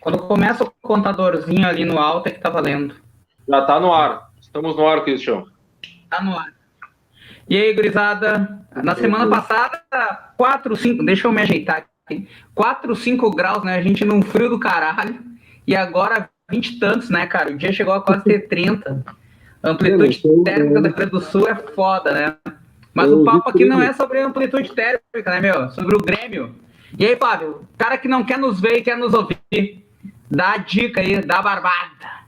Quando começa o contadorzinho ali no alto é que tá valendo. Já tá no ar. Estamos no ar, Cristian. Tá no ar. E aí, gurizada? Na semana passada, 4, 5, deixa eu me ajeitar aqui. 4, 5 graus, né? A gente num frio do caralho. E agora 20 e tantos, né, cara? O dia chegou a quase ter 30. Amplitude térmica do Rio Grande do Sul é foda, né? Mas o papo aqui não é sobre amplitude térmica, né, meu? Sobre o Grêmio. E aí, Flávio, cara que não quer nos ver e quer nos ouvir, dá a dica aí, dá a barbada.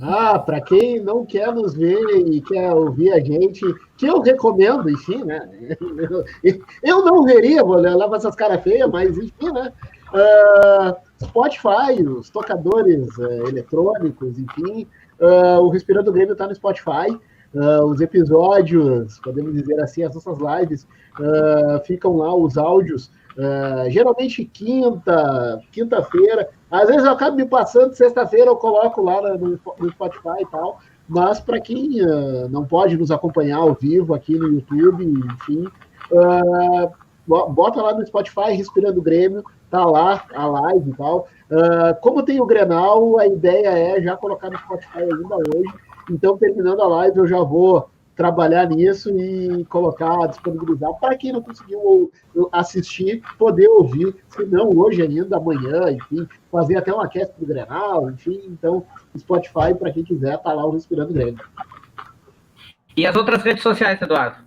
Ah, para quem não quer nos ver e quer ouvir a gente, que eu recomendo, enfim, né? Eu não veria, vou levar essas caras feias, mas enfim, né? Uh, Spotify, os tocadores uh, eletrônicos, enfim. Uh, o Respirando Grêmio está no Spotify. os episódios, podemos dizer assim, as nossas lives, ficam lá os áudios Uh, geralmente quinta, quinta-feira. Às vezes eu acabo me passando, sexta-feira eu coloco lá no, no Spotify e tal. Mas para quem uh, não pode nos acompanhar ao vivo aqui no YouTube, enfim, uh, bota lá no Spotify Respirando Grêmio, tá lá a live e tal. como tem o Grenal, a ideia é já colocar no Spotify ainda hoje. Então, terminando a live, eu já vou trabalhar nisso e colocar, disponibilizar para quem não conseguiu assistir, poder ouvir, se não hoje ainda, amanhã, enfim, fazer até uma cast do Grenal, enfim, então Spotify para quem quiser tá lá o Respirando Grêmio. E as outras redes sociais, Eduardo?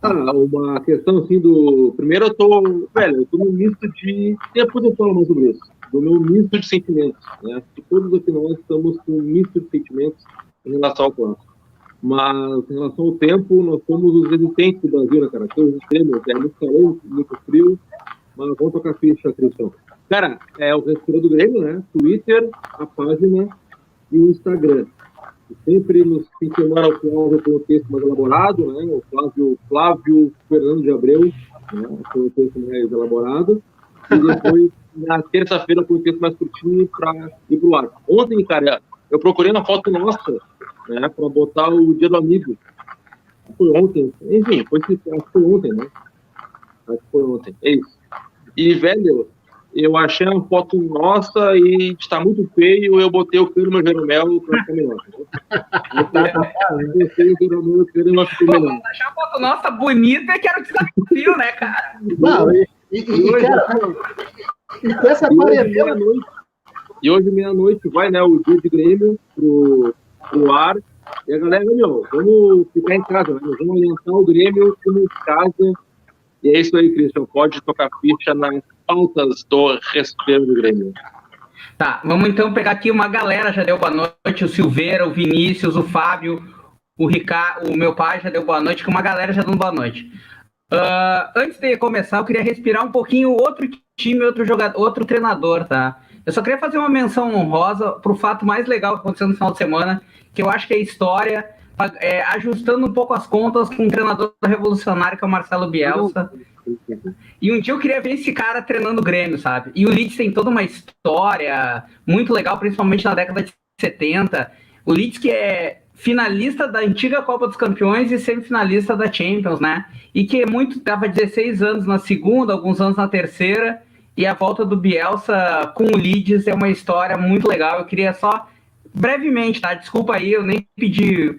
Ah, uma questão assim do. Primeiro eu tô. Velho, eu tô no misto de. Depois eu falo mais sobre isso. Do meu misto de sentimentos. Né? Que todos aqui nós estamos com um misto de sentimentos em relação ao clássico. Mas em relação ao tempo, nós somos os resistentes do Brasil, né, cara? Somos extremos, é muito calor, muito frio. Mas vamos tocar ficha, Cristian. Cara, é o Respirou do Grêmio, né? Twitter, a página e o Instagram. E sempre nos fim de semana o Flávio o texto mais elaborado, né? O Flávio, Flávio Fernando de Abreu, né? Com o texto mais elaborado. E depois, na terça-feira, com o texto mais curtinho para ir pro ar. Ontem, cara, eu procurei uma foto nossa né, para botar o dia do amigo. Foi ontem, enfim, foi, acho que foi ontem, né? Acho que foi ontem, é isso. E, velho, eu achei uma foto nossa e está muito feio, eu botei o Câmara Jeromel para ficar melhor. Eu botei o Jeromel, o ficou melhor. Achar a foto nossa bonita é que era o desafio, né, cara? Não, e, e, e, cara, e com essa quarentena... E hoje, meia-noite, vai, né, o dia de Grêmio pro o ar. E a galera, meu, vamos ficar em casa, né? vamos orientar o Grêmio como casa. E é isso aí, Cristian. Pode tocar ficha nas pautas do respeito do Grêmio. Tá, vamos então pegar aqui uma galera, já deu boa noite, o Silveira, o Vinícius, o Fábio, o Ricardo, o meu pai já deu boa noite, que uma galera já deu boa noite. Uh, antes de começar, eu queria respirar um pouquinho outro time, outro jogador, outro treinador, tá? Eu só queria fazer uma menção honrosa para o fato mais legal que aconteceu no final de semana, que eu acho que é história, é, ajustando um pouco as contas com um treinador revolucionário que é o Marcelo Bielsa. E um dia eu queria ver esse cara treinando o Grêmio, sabe? E o Leeds tem toda uma história muito legal, principalmente na década de 70. O Leeds que é finalista da antiga Copa dos Campeões e semifinalista da Champions, né? E que é muito, tava 16 anos na segunda, alguns anos na terceira, e a volta do Bielsa com o Leeds é uma história muito legal. Eu queria só brevemente, tá? Desculpa aí, eu nem pedi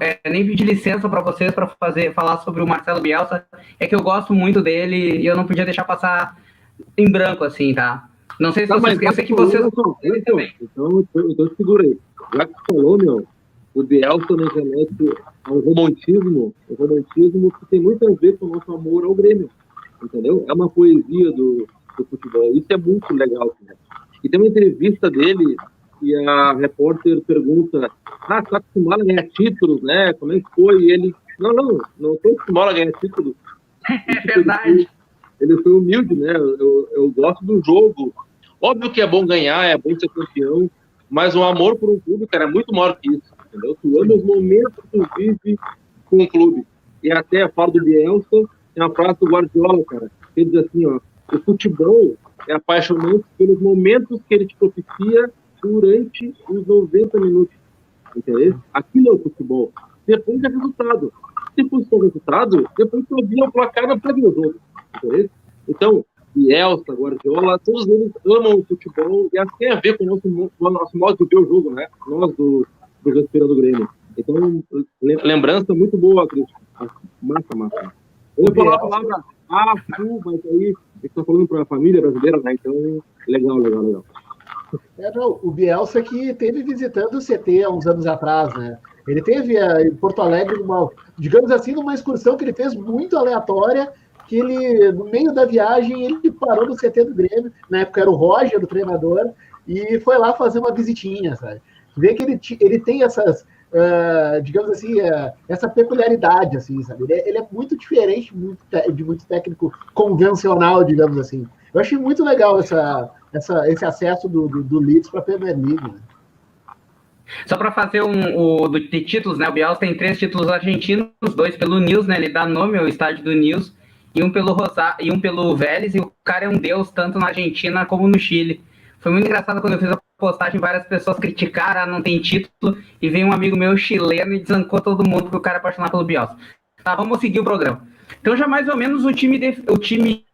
é, nem pedi licença para vocês para fazer falar sobre o Marcelo Bielsa. É que eu gosto muito dele e eu não podia deixar passar em branco assim, tá? Não sei se não, vocês, eu sei que vocês então, então, então, então segura aí. Já que falou, meu, o Bielsa nos remete ao romantismo, o romantismo que tem muito a ver com o nosso amor ao Grêmio, entendeu? É uma poesia do, do futebol. Isso é muito legal. Né? E tem uma entrevista dele e a repórter pergunta: Ah, está acostumado a ganhar títulos, né? Como é que foi? E ele: Não, não, não estou acostumado a ganhar títulos. É verdade. Ele foi humilde, né? Eu, eu gosto do jogo. Óbvio que é bom ganhar, é bom ser campeão, mas o amor por um clube, cara, é muito maior que isso, entendeu? Tu ama os momentos que tu vive com o clube. E até a fala do Bielsa, tem a frase do Guardiola, cara. Ele diz assim, ó, o futebol é apaixonante pelos momentos que ele te propicia durante os 90 minutos. Entendeu? Aquilo é o futebol. Depois é resultado. Depois do resultado, depois tu ouvia o placar, não pega os outros. Entendeu? Então, Bielsa, Guardiola, todos eles amam o futebol e acho que tem a ver com o nosso, com o nosso modo de ver o jogo, né? Nós do, do Respirando Grêmio. Então, lembrança muito boa, Cristian. Massa, massa. Eu vou falar a palavra ah, mas aí gente tá falando para a família brasileira, né? Então, legal, legal, legal. É, não, o Bielsa que teve visitando o CT há uns anos atrás, né? Ele teve eh, em Porto Alegre uma, digamos assim, numa excursão que ele fez muito aleatória, que ele, no meio da viagem, ele parou no CT do Grêmio, na época era o Roger, do treinador, e foi lá fazer uma visitinha, sabe? Vê que ele, ele tem essas, uh, digamos assim, uh, essa peculiaridade, assim, sabe? Ele é, ele é muito diferente muito de muito técnico convencional, digamos assim. Eu achei muito legal essa, essa, esse acesso do, do, do Leeds para a Premier League, né? Só para fazer um, o de títulos, né? O Bielsa tem três títulos argentinos, dois pelo News, né? Ele dá nome ao estádio do News, e um pelo Rosa, e um pelo Vélez, e o cara é um deus tanto na Argentina como no Chile. Foi muito engraçado quando eu fiz a postagem, várias pessoas criticaram, ah, não tem título, e veio um amigo meu chileno e desancou todo mundo porque o cara é apaixonado pelo Bielsa. Tá, vamos seguir o programa. Então já mais ou menos o time, o time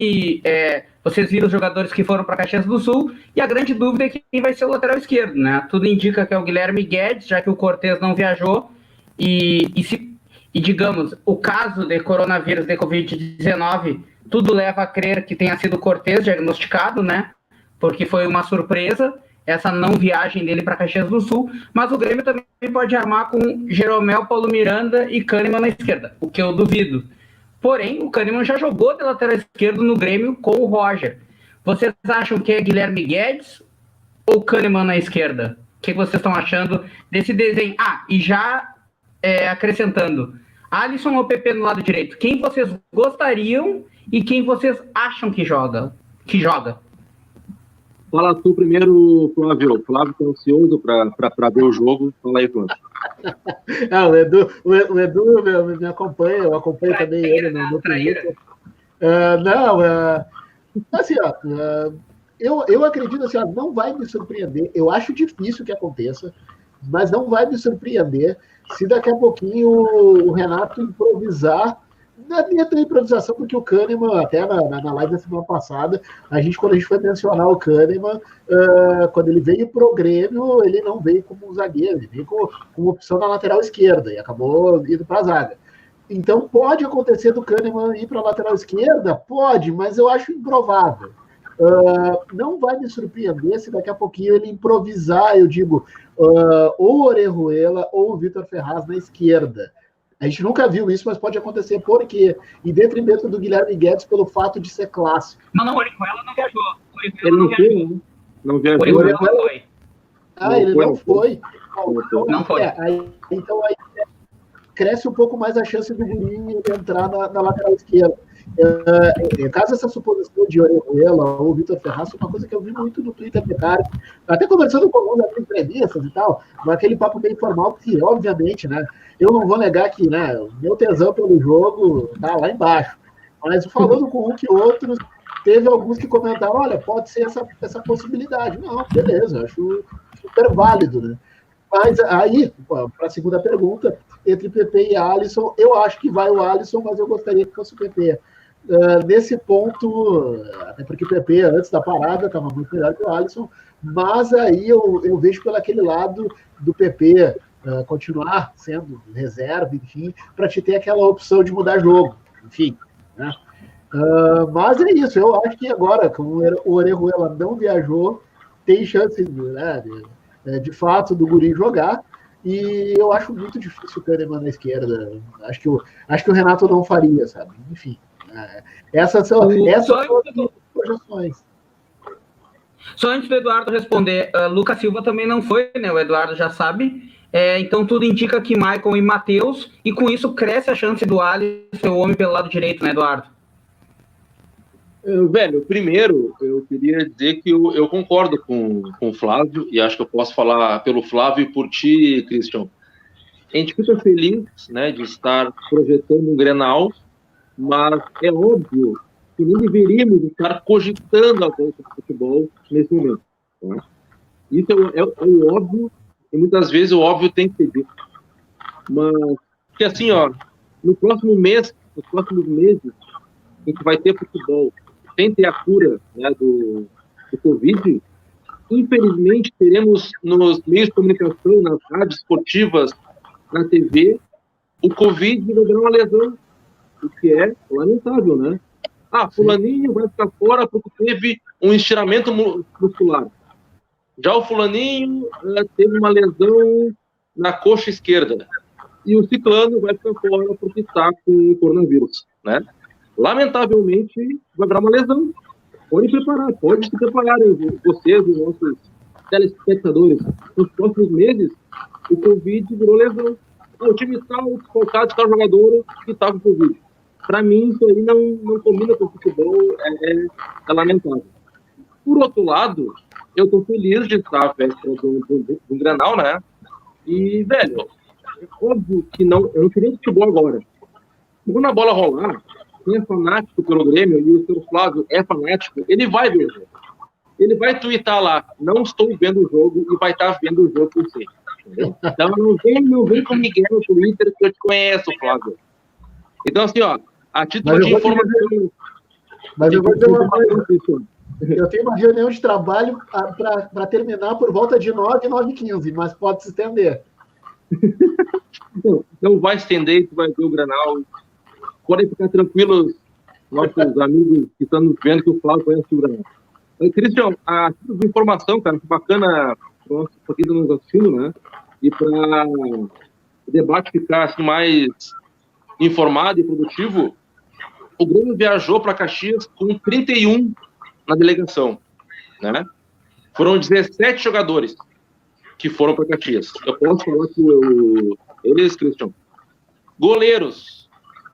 é, vocês viram os jogadores que foram para Caxias do Sul, e a grande dúvida é quem vai ser o lateral esquerdo, né? Tudo indica que é o Guilherme Guedes, já que o Cortez não viajou, e, e, se, e digamos, o caso de coronavírus, de Covid-19, tudo leva a crer que tenha sido o Cortez diagnosticado, né? Porque foi uma surpresa essa não viagem dele para Caxias do Sul, mas o Grêmio também pode armar com Jeromel, Paulo Miranda e Kahneman na esquerda, o que eu duvido. Porém, o Kahneman já jogou de lateral esquerdo no Grêmio com o Roger. Vocês acham que é Guilherme Guedes ou Kahneman na esquerda? O que vocês estão achando desse desenho? Ah, e já é, acrescentando, Alisson ou PP no lado direito? Quem vocês gostariam e quem vocês acham que joga? Que joga? Fala tu primeiro, Flávio. Flávio tá ansioso para ver o jogo. Fala aí, Flávio. ah, o Edu, o Edu me, me acompanha, eu acompanho traíra, também ele no, no Twitter. Uh, não, uh, assim, ó, uh, eu, eu acredito assim, ó, não vai me surpreender. Eu acho difícil que aconteça, mas não vai me surpreender se daqui a pouquinho o Renato improvisar na minha improvisação, porque o Kahneman, até na, na, live da semana passada, a gente, quando a gente foi mencionar o Kahneman, uh, quando ele veio pro Grêmio, ele não veio como um zagueiro, ele veio com, com opção na lateral esquerda e acabou indo para a zaga. Então pode acontecer do Kahneman ir para a lateral esquerda? Pode, mas eu acho improvável. Uh, não vai me surpreender se daqui a pouquinho ele improvisar, eu digo, uh, ou Orejuela ou o Vitor Ferraz na esquerda. A gente nunca viu isso, mas pode acontecer por quê? Em detrimento do Guilherme Guedes pelo fato de ser clássico. Não, não, Orihuela não viajou. Orihuela ele não, viajou. Foi, não viajou. Orihuela não foi. Ah, ele não foi. Não foi. É, aí, então aí cresce um pouco mais a chance do Gurinho entrar na, na lateral esquerda. É, caso essa suposição de Orejuela ou Vitor Ferraz uma coisa que eu vi muito no Twitter de cara, até conversando com alguns das entrevistas e tal, aquele papo bem informal, que obviamente, né, eu não vou negar que, né, meu tesão pelo jogo tá lá embaixo, mas falando com um que outros, teve alguns que comentaram, olha, pode ser essa, essa possibilidade. Não, beleza, acho super válido, né? Mas aí, para a segunda pergunta, entre PP e Alisson, eu acho que vai o Alisson, mas eu gostaria que fosse o PP. Uh, nesse ponto, até porque o PP antes da parada estava muito melhor que o Alisson, mas aí eu, eu vejo pelo aquele lado do PP uh, continuar sendo reserva, enfim, para te ter aquela opção de mudar jogo, enfim. Né? Uh, mas é isso, eu acho que agora, como o Orejuela não viajou, tem chance né, de, de fato do Guri jogar, e eu acho muito difícil o Kahneman na esquerda. Acho que, o, acho que o Renato não faria, sabe? Enfim. Essas são, essas são as projeções. Só antes do Eduardo responder, uh, Lucas Silva também não foi, né? O Eduardo já sabe. É, então tudo indica que Michael e Matheus, e com isso cresce a chance do Alisson ser o homem pelo lado direito, né, Eduardo? Velho, primeiro eu queria dizer que eu, eu, concordo com, com o Flávio, e acho que eu posso falar pelo Flávio e por ti, Christian. A gente fica feliz né, de estar projetando um Grenal, mas é óbvio que nem deveríamos estar cogitando a volta do futebol nesse momento. Né? Isso é, é, é, o óbvio, e muitas vezes o óbvio tem que ser dito. Mas, que assim, ó, no próximo mês, nos próximos meses, a gente vai ter futebol. sem ter a cura né, do, do Covid, infelizmente teremos nos meios de comunicação, nas rádios esportivas, na TV, o Covid vai dar uma lesão, o que é lamentável, né? Ah, fulaninho vai ficar fora porque teve um estiramento muscular. Já o fulaninho uh, teve uma lesão na coxa esquerda. E o ciclano vai ficar fora porque está com coronavírus, né? Lamentavelmente, vai virar uma lesão. Pode preparar, pode se prepararem, vocês, os nossos telespectadores. Nos próximos meses, o Covid virou lesão. Ah, o time tal, focado, tal jogador que estava com Covid. Para mim, isso aí não, não combina com o futebol, é, é, lamentável. Por outro lado, eu estou feliz de estar véspera do, do, do, Granal, né? E, velho, óbvio que não, eu não queria futebol agora. Quando a bola rolar, quem é fanático pelo Grêmio, e o seu Flávio é fanático, ele vai ver. Ele vai twittar lá, não estou vendo o jogo, e vai estar vendo o jogo com você. Então não vem, não vem com Miguel no Twitter que eu te conheço, Flávio. Então, assim, ó, a título de informação. Mas eu vou dizer uma coisa, eu tenho uma reunião de trabalho para terminar por volta de 9, 9 e 15, mas pode se estender. Não, não vai estender, tu vai ver o Granal. Podem ficar tranquilos, nossos amigos que estão nos vendo, que o Flávio conhece o Granal. Cristian, a título de informação, cara, que bacana para quem está nos assistindo, né? E para o debate ficar assim, mais informado e produtivo, o Grêmio viajou para Caxias com 31 na delegação, né? Foram 17 jogadores que foram para Caxias. Eu posso falar que o, eles, Cristian, goleiros,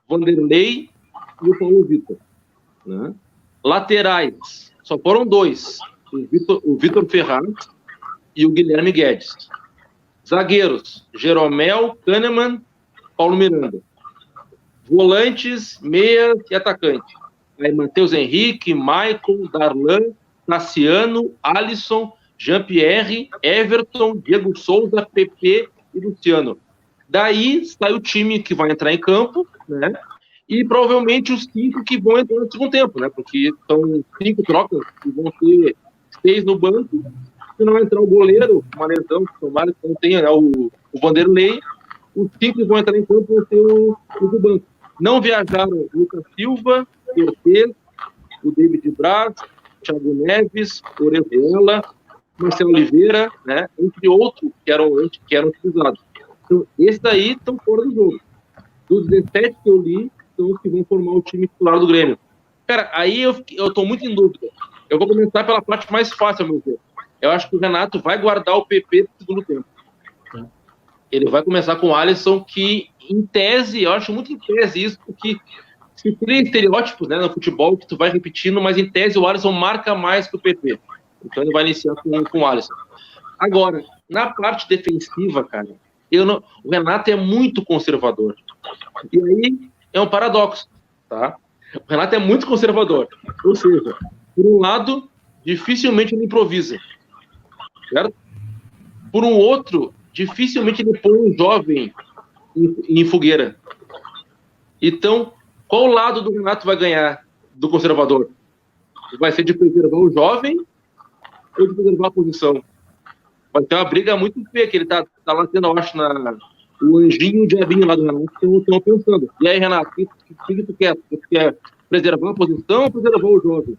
Vanderlei e o Paulo Vitor, né? Laterais, só foram dois, o Vitor, Ferraz e o Guilherme Guedes. Zagueiros, Jeromel, Kahneman, Paulo Miranda. Volantes, meias e atacante. Aí Matheus Henrique, Maicon, Darlan, Tassiano, Alisson, Jean-Pierre, Everton, Diego Souza, PP e Luciano. Daí sai o time que vai entrar em campo, né? E provavelmente os cinco que vão entrar no segundo tempo, né? Porque são cinco trocas que vão ter seis no banco. Se não entrar o goleiro, uma lesão, tomara que não tenha né? o, o Vanderlei, os cinco que vão entrar em campo vão ter o, o do banco. Não viajaram Lucas Silva, Cortez, o David Braz, Thiago Neves, Orevela, Marcelo Oliveira, né, entre outros que eram, que eram utilizados. Então, esses daí estão fora do jogo. Dos 17 que eu li, são os que vão formar o time titular do Grêmio. Cara, aí eu, eu tô muito em dúvida. Eu vou começar pela parte mais fácil, meu ver. Eu acho que o Renato vai guardar o PP no segundo tempo. Ele vai começar com o Alisson, que em tese, eu acho muito em tese isso, porque se cria estereótipos né, no futebol que tu vai repetindo, mas em tese o Alisson marca mais que o PP. Então ele vai iniciar com, com o Alisson. Agora, na parte defensiva, cara, eu não, o Renato é muito conservador. E aí é um paradoxo, tá? O Renato é muito conservador. Ou seja, por um lado, dificilmente ele improvisa, certo? Por um outro, dificilmente ele põe um jovem em, em fogueira. Então, qual lado do Renato vai ganhar do conservador? Vai ser de preservar o jovem ou de preservar a posição? Vai ter uma briga muito feia, que ele tá, tá lá tendo, eu acho, na, o anjinho e o diabinho lá do Renato estão pensando. E aí, Renato, o que, que, tu quer? Tu quer preservar a posição ou preservar o jovem?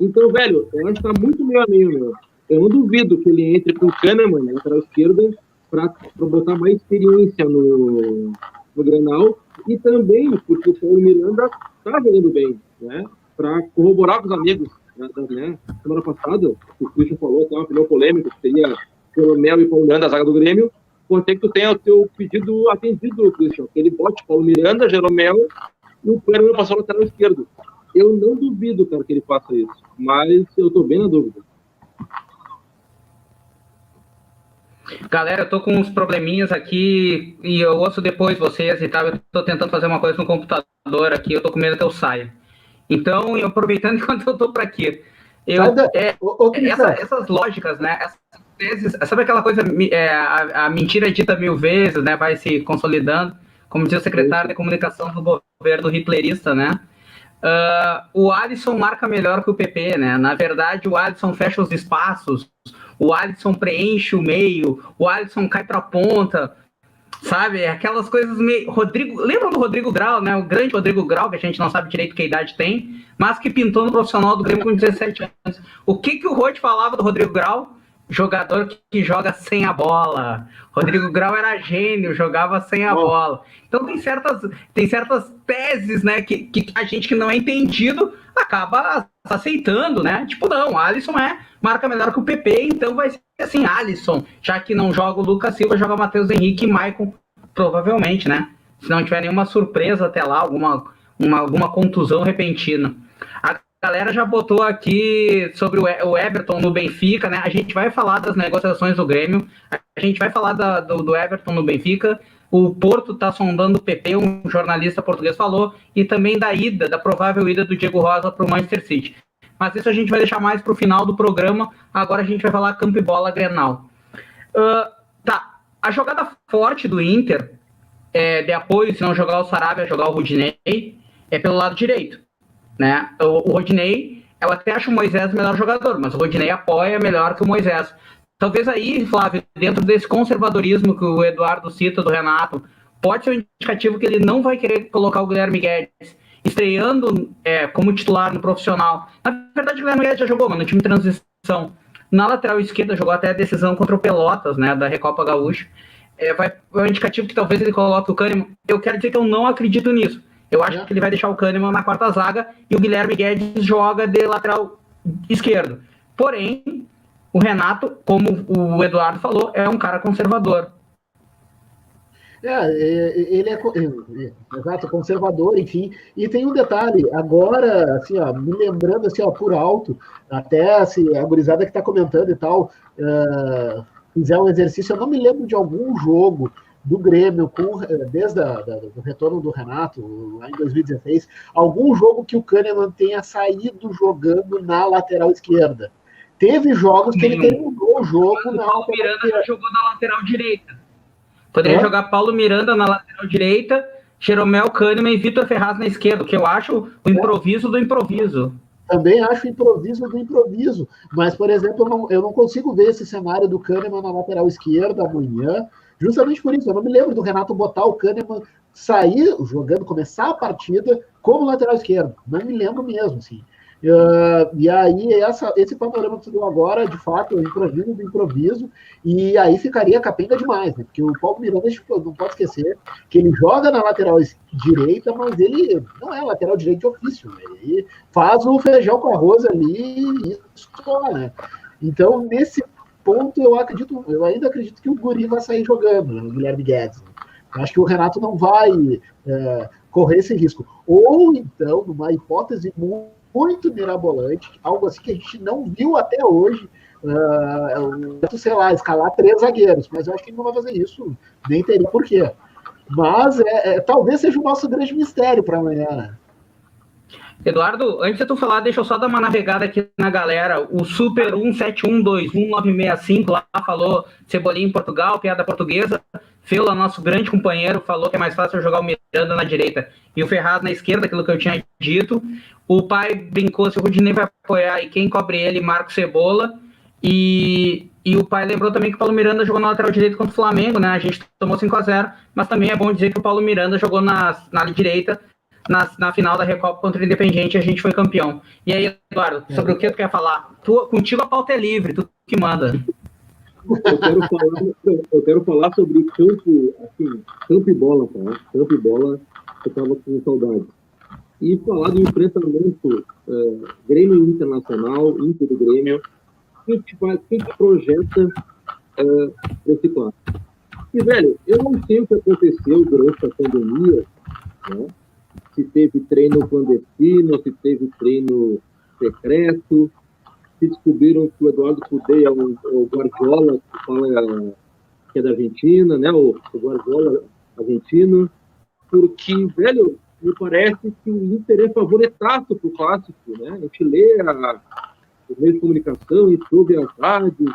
Então, velho, eu acho que tá muito meio a meio, meu. Eu não duvido que ele entre com o Kahneman, né, lateral esquerda, para botar mais experiência no, no Granal e também porque o Paulo Miranda está jogando bem, né? Para corroborar com os amigos, né? né? Semana passada, o Christian falou, tem uma opinião polêmica, que seria pelo Mel e Paulo Miranda a zaga do Grêmio, ter que tu tenha o teu pedido atendido, Christian, que ele bote Paulo Miranda, Jeromel e o Pedro passou lateral esquerdo. Eu não duvido, cara, que ele faça isso, mas eu tô bem na dúvida. Galera, eu tô com uns probleminhas aqui e eu ouço depois vocês e tal. Eu tô tentando fazer uma coisa no computador aqui, eu tô com medo que eu saia. Então, aproveitando enquanto eu tô por aqui, eu, é, essa, essas lógicas, né? Vezes, sabe aquela coisa, é, a, a, mentira dita mil vezes, né? Vai se consolidando, como diz o secretário de comunicação do governo hitlerista, né? Uh, o Alisson marca melhor que o PP, né? Na verdade, o Alisson fecha os espaços, o Alisson preenche o meio, o Alisson cai para a ponta, sabe? Aquelas coisas meio. Rodrigo. Lembra do Rodrigo Grau, né? O grande Rodrigo Grau, que a gente não sabe direito que idade tem, mas que pintou no profissional do Grêmio com 17 anos. O que, que o Rod falava do Rodrigo Grau? jogador que joga sem a bola. Rodrigo Grau era gênio, jogava sem a bola. Então tem certas, tem certas teses, né, que, que a gente que não é entendido acaba aceitando, né? Tipo, não, Alisson é marca melhor que o PP, então vai ser assim, Alisson, já que não joga o Lucas Silva, joga o Matheus Henrique e Maicon, provavelmente, né? Se não tiver nenhuma surpresa até lá, alguma, uma, alguma contusão repentina. A galera já botou aqui sobre o Everton no Benfica, né? A gente vai falar das negociações do Grêmio, a gente vai falar da, do, do, Everton no Benfica. O Porto está sondando o PP, um jornalista português falou, e também da ida, da provável ida do Diego Rosa para o Manchester City. Mas isso a gente vai deixar mais para o final do programa. Agora a gente vai falar campo e bola Grenal. Uh, tá, a jogada forte do Inter, é, de apoio, se não jogar o Sarabia, jogar o Rudinei, é pelo lado direito. Né? O, o Rodinei, eu até acho o Moisés o melhor jogador, mas o Rodinei apoia melhor que o Moisés. Talvez aí, Flávio, dentro desse conservadorismo que o Eduardo cita do Renato, pode ser um indicativo que ele não vai querer colocar o Guilherme Guedes estreando é, como titular no profissional. Na verdade, o Guilherme Guedes já jogou, mas no time de transição. Na lateral esquerda, jogou até a decisão contra o Pelotas, né, da Recopa Gaúcha. É, vai, é um indicativo que talvez ele coloque o Kahneman. Eu quero dizer que eu não acredito nisso. Eu acho que ele vai deixar o Kahneman na quarta zaga e o Guilherme Guedes joga de lateral esquerdo. Porém, o Renato, como o Eduardo falou, é um cara conservador. É, é ele é, é, exato, conservador, enfim. E tem um detalhe, agora, assim, ó, me lembrando assim, ó, por alto, até assim, a gurizada que está comentando e tal, uh, fizer um exercício, eu não me lembro de algum jogo do Grêmio, com, desde o retorno do Renato, lá em 2016, algum jogo que o Kahneman tenha saído jogando na lateral esquerda. Teve jogos que ele terminou o jogo na Paulo Miranda esquerda. jogou na lateral direita. Poderia é? jogar Paulo Miranda na lateral direita, Jeromel Kahneman e Vitor Ferraz na esquerda, que eu acho o improviso do improviso. Também acho improviso do improviso. Mas, por exemplo, eu não, eu não consigo ver esse cenário do Kahneman na lateral esquerda amanhã. Justamente por isso, eu não me lembro do Renato botar o Kahneman sair jogando, começar a partida como lateral esquerdo. Não me lembro mesmo, assim. Uh, e aí, essa, esse panorama que você deu agora, de fato, é improviso do improviso, e aí ficaria capenga demais, né? Porque o Paulo Miranda, não pode esquecer que ele joga na lateral direita, mas ele não é lateral direito de ofício, né? Ele faz o feijão com arroz ali e isso né? Então, nesse ponto, eu acredito, eu ainda acredito que o Guri vai sair jogando, né, o Guilherme Guedes. acho que o Renato não vai é, correr esse risco. Ou então, numa hipótese muito mirabolante, algo assim que a gente não viu até hoje, uh, sei lá, escalar três zagueiros, mas eu acho que ele não vai fazer isso, nem teria porquê. Mas é, é, talvez seja o nosso grande mistério para amanhã. Eduardo, antes de tu falar, deixa eu só dar uma navegada aqui na galera. O Super 17121965 lá falou Cebolinha em Portugal, piada portuguesa. Fela, nosso grande companheiro, falou que é mais fácil jogar o Miranda na direita e o Ferraz na esquerda, aquilo que eu tinha dito. O pai brincou se o Rudinei vai apoiar e quem cobre ele, Marco Cebola. E, e o pai lembrou também que o Paulo Miranda jogou na lateral direita contra o Flamengo, né? A gente tomou 5 a 0 mas também é bom dizer que o Paulo Miranda jogou na, na direita na, na final da Recopa contra o Independiente a gente foi campeão. E aí, Eduardo, é. sobre o que tu quer falar? Tu, contigo a pauta é livre, tu que manda. Eu quero falar, eu quero falar sobre campo, assim, campo e bola, tá? Campo e bola, eu tava com saudade. E falar do enfrentamento é, Grêmio Internacional, Inter do Grêmio, quem te, quem te projeta é, esse clássico. E, velho, eu não sei o que aconteceu durante a pandemia, né? Se teve treino clandestino, se teve treino secreto, se descobriram que o Eduardo Cudê é o, o Guardiola, que fala que é da Argentina, né? O, o Guardiola argentino, porque, velho, me parece que o Inter é favoritaço para o clássico, né? A gente lê a, os meios de comunicação e soube as rádios,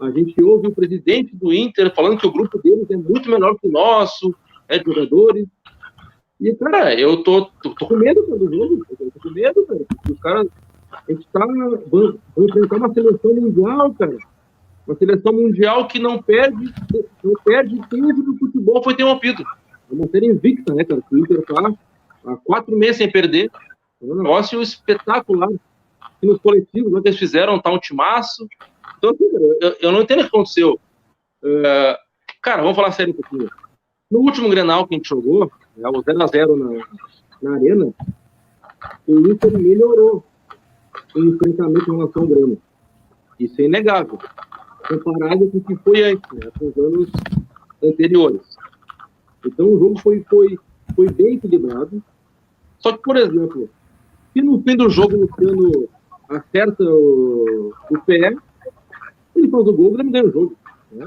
a gente ouve o presidente do Inter falando que o grupo deles é muito melhor que o nosso, é de jogadores, E, cara, eu tô, tô, tô com medo do jogo. Eu tô com medo, cara. Os caras. A gente tá. Vamos enfrentar uma seleção mundial, cara. Uma seleção mundial que não perde, não perde tempo do futebol foi interrompido. É uma série invicta, né, cara? O Inter tá há quatro meses sem perder. É um negócio espetacular. E nos coletivos, o que eles fizeram, tá um timaço. Então, assim, cara, eu, eu, não entendo o que aconteceu. Uh, cara, vamos falar sério um pouquinho. No último Grenal que a gente jogou, né, o 0x0 na, na Arena, o Inter melhorou em enfrentamento em relação ao Grêmio. Isso é inegável. Comparado com o que foi antes, né, com os anos anteriores. Então o jogo foi, foi, foi bem equilibrado. Só que, por exemplo, se no fim do jogo o Luciano acerta o, o pé, ele faz o gol, o Grêmio ganha o jogo. Né?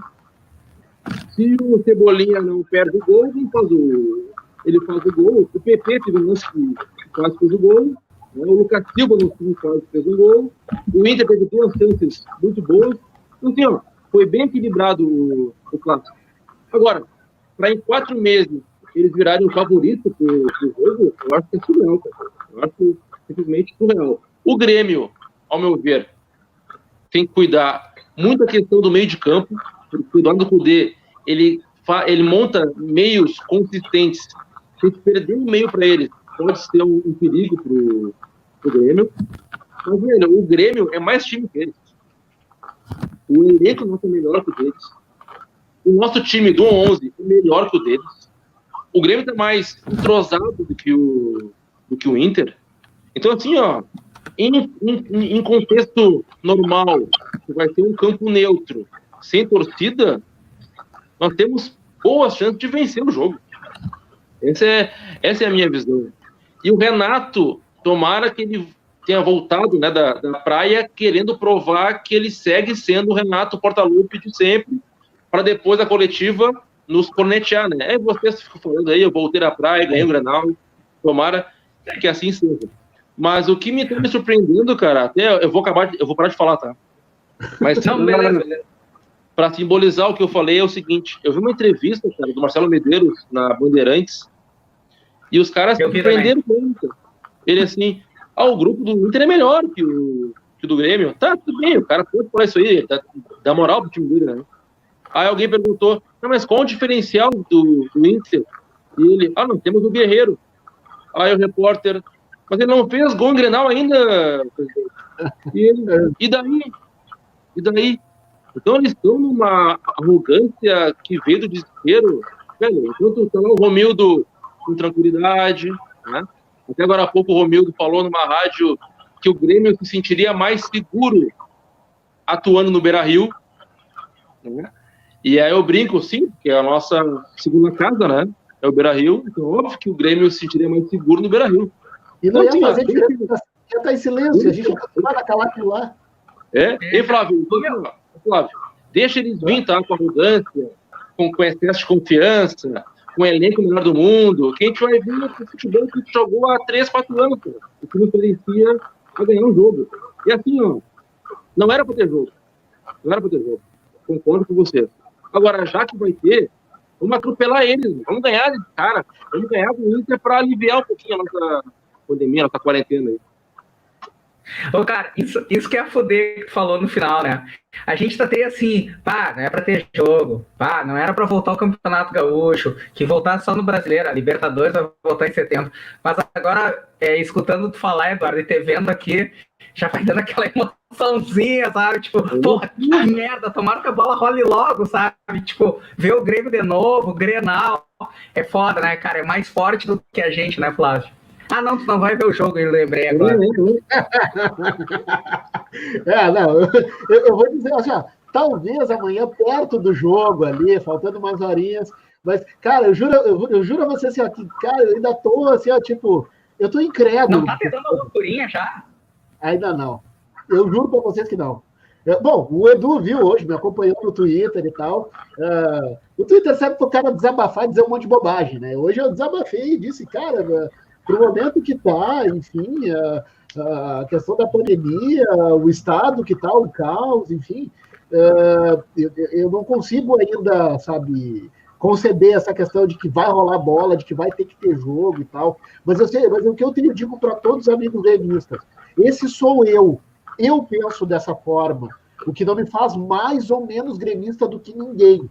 Se o Cebolinha não perde o gol, ele faz o, ele faz o gol. O PP teve um lance que quase fez o gol. Né? O Lucas Silva no fim quase fez o gol. O Inter teve duas chances muito boas. Então, assim, foi bem equilibrado o, o clássico. Agora, para em quatro meses eles virarem o favorito pro jogo, eu acho que é surreal, cara. Eu acho simplesmente surreal. O Grêmio, ao meu ver, tem que cuidar muito da questão do meio de campo, porque o Eduardo Cudê, ele, ele monta meios consistentes. Se perder um meio para ele, pode ser um, um perigo pro, pro Grêmio. Mas, velho, o Grêmio é mais time que eles. O elenco nosso é melhor que o deles. O nosso time do 11 é melhor que o deles. O Grêmio está mais entrosado do que o, do que o Inter. Então, assim, ó, em, em, em contexto normal, que vai ter um campo neutro, sem torcida, nós temos boas chances de vencer o jogo. Essa é, essa é a minha visão. E o Renato, tomara que ele tenha voltado né, da, da praia querendo provar que ele segue sendo o Renato Portaluppi de sempre, para depois da coletiva nos cornetear, né? É, vocês ficam falando aí, eu voltei da praia, ganhei o Grenal, tomara que assim seja. Mas o que me está me surpreendendo, cara, até eu vou acabar, de, eu vou parar de falar, tá? Mas para simbolizar o que eu falei é o seguinte, eu vi uma entrevista, cara, do Marcelo Medeiros na Bandeirantes, e os caras surpreenderam muito. Ele assim, ah, o grupo do Inter é melhor que o, que o do Grêmio. Tá, tudo bem, o cara pode falar isso aí, dá, dá moral pro time dele, né? Aí alguém perguntou, mas qual o diferencial do, do Inter? E ele, ah, não, temos o Guerreiro. Aí o repórter, mas ele não fez gol em Grenal ainda. E, ele, e daí? E daí? Então eles estão numa arrogância que veio do desespero. Velho, enquanto está lá o Romildo com tranquilidade, né? Até agora há pouco o Romildo falou numa rádio que o Grêmio se sentiria mais seguro atuando no Beira Rio. Né? E aí eu brinco, sim, que é a nossa segunda casa, né? É o Beira Rio. Então, óbvio que o Grêmio se sentiria mais seguro no Beira Rio. E não então, ia fazer diferença, ia estar em silêncio, a gente vai naquela aquilo lá. É? E Flávio, Flávio, deixa eles vir, tá? Com arrogância, com, com excesso de confiança, com o elenco melhor do mundo, que a gente vai vir com o futebol que jogou há 3, 4 anos, pô. O que nos parecia a ganhar um jogo. E assim, ó, não era para ter jogo. Não era para ter jogo. Concordo com você. Agora, já que vai ter, vamos atropelar eles, vamos ganhar cara, vamos ganhar do Inter para aliviar um pouquinho a nossa pandemia, a nossa quarentena aí. Ô, cara, isso, isso que é a foder que falou no final, né? A gente tá até assim, pá, não é pra ter jogo, pá, não era pra voltar ao Campeonato Gaúcho, que voltar só no Brasileiro, a Libertadores vai voltar em setembro. Mas agora, é, escutando tu falar, Eduardo, e te vendo aqui, já vai dando aquela emoçãozinha, sabe? Tipo, porra, que merda, tomara que a bola role logo, sabe? Tipo, ver o Grêmio de novo, o Grenal, é foda, né, cara? É mais forte do que a gente, né, Flávio? Ah, não, tu não vai ver o jogo, eu lembrei agora. é, não, eu, eu, vou dizer assim, ó, talvez amanhã, perto do jogo ali, faltando umas horinhas, mas, cara, eu juro, eu, eu juro a você assim, ó, que, cara, eu ainda tô assim, ó, tipo, eu tô incrédulo. Não tá tentando a loucurinha já? Ainda não. Eu juro pra vocês que não. Bom, o Edu viu hoje, me acompanhou no Twitter e tal. Uh, o Twitter serve para o cara desabafar e dizer um monte de bobagem, né? Hoje eu desabafei e disse, cara, para o momento que está, enfim, a, a, questão da pandemia, o estado que está, o caos, enfim, uh, eu, eu, não consigo ainda, sabe, conceder essa questão de que vai rolar bola, de que vai ter que ter jogo e tal. Mas eu sei, mas o que eu tenho digo para todos os amigos gremistas, esse sou eu. Eu penso dessa forma, o que não me faz mais ou menos gremista do que ninguém.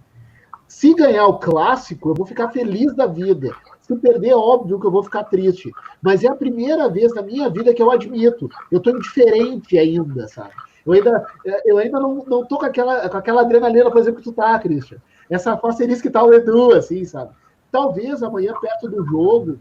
Se ganhar o clássico, eu vou ficar feliz da vida. Se perder, é óbvio que eu vou ficar triste. Mas é a primeira vez na minha vida que eu admito. Eu estou indiferente ainda, sabe? Eu ainda, eu ainda não, não tô com aquela, com aquela adrenalina, por exemplo, que tu tá, Christian. Essa facerice que tá o Edu, assim, sabe? Talvez amanhã, perto do jogo,